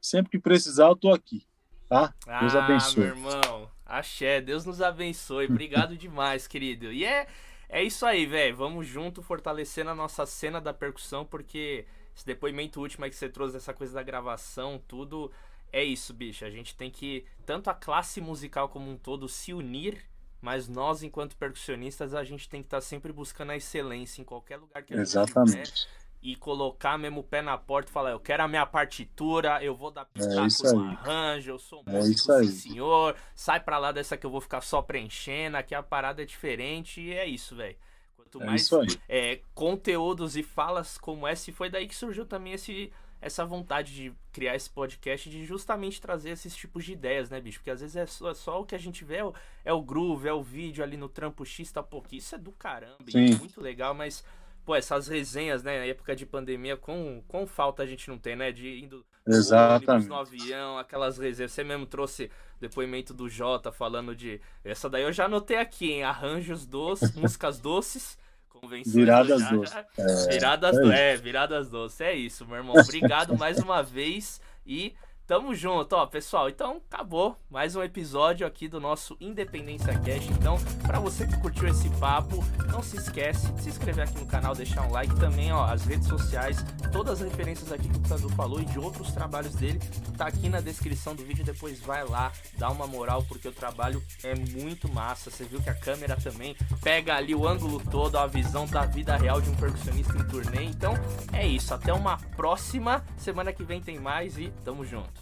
Sempre que precisar, eu estou aqui, tá? Deus ah, abençoe. meu irmão. Axé, Deus nos abençoe. Obrigado demais, querido. E é, é isso aí, velho. Vamos junto fortalecendo a nossa cena da percussão, porque esse depoimento último aí que você trouxe dessa coisa da gravação, tudo é isso, bicho. A gente tem que, tanto a classe musical como um todo, se unir, mas nós, enquanto percussionistas, a gente tem que estar tá sempre buscando a excelência em qualquer lugar que a gente Exatamente. E colocar mesmo o pé na porta e falar, eu quero a minha partitura, eu vou dar pitaco é no arranjo, eu sou um é músico, é senhor, sai pra lá dessa que eu vou ficar só preenchendo, aqui a parada é diferente e é isso, velho. Quanto é mais é, conteúdos e falas como essa, e foi daí que surgiu também esse essa vontade de criar esse podcast de justamente trazer esses tipos de ideias, né, bicho? Porque às vezes é só, é só o que a gente vê, é o, é o, groove, é o vídeo ali no trampo X, tá pouquinho. Isso é do caramba, é muito legal, mas, pô, essas resenhas, né, na época de pandemia, com, com falta a gente não tem, né? De indo Exatamente. no avião, aquelas resenhas. Você mesmo trouxe depoimento do Jota falando de. Essa daí eu já anotei aqui, hein? Arranjos doces, músicas doces convenções. Viradas doces. É, viradas, é, é, viradas doces. É isso, meu irmão. Obrigado mais uma vez e Tamo junto, ó, pessoal. Então, acabou mais um episódio aqui do nosso Independência Cash. Então, para você que curtiu esse papo, não se esquece de se inscrever aqui no canal, deixar um like também, ó, as redes sociais, todas as referências aqui que o Cadu falou e de outros trabalhos dele, tá aqui na descrição do vídeo. Depois vai lá, dá uma moral porque o trabalho é muito massa. Você viu que a câmera também pega ali o ângulo todo, a visão da vida real de um percussionista em turnê. Então, é isso. Até uma próxima. Semana que vem tem mais e tamo junto.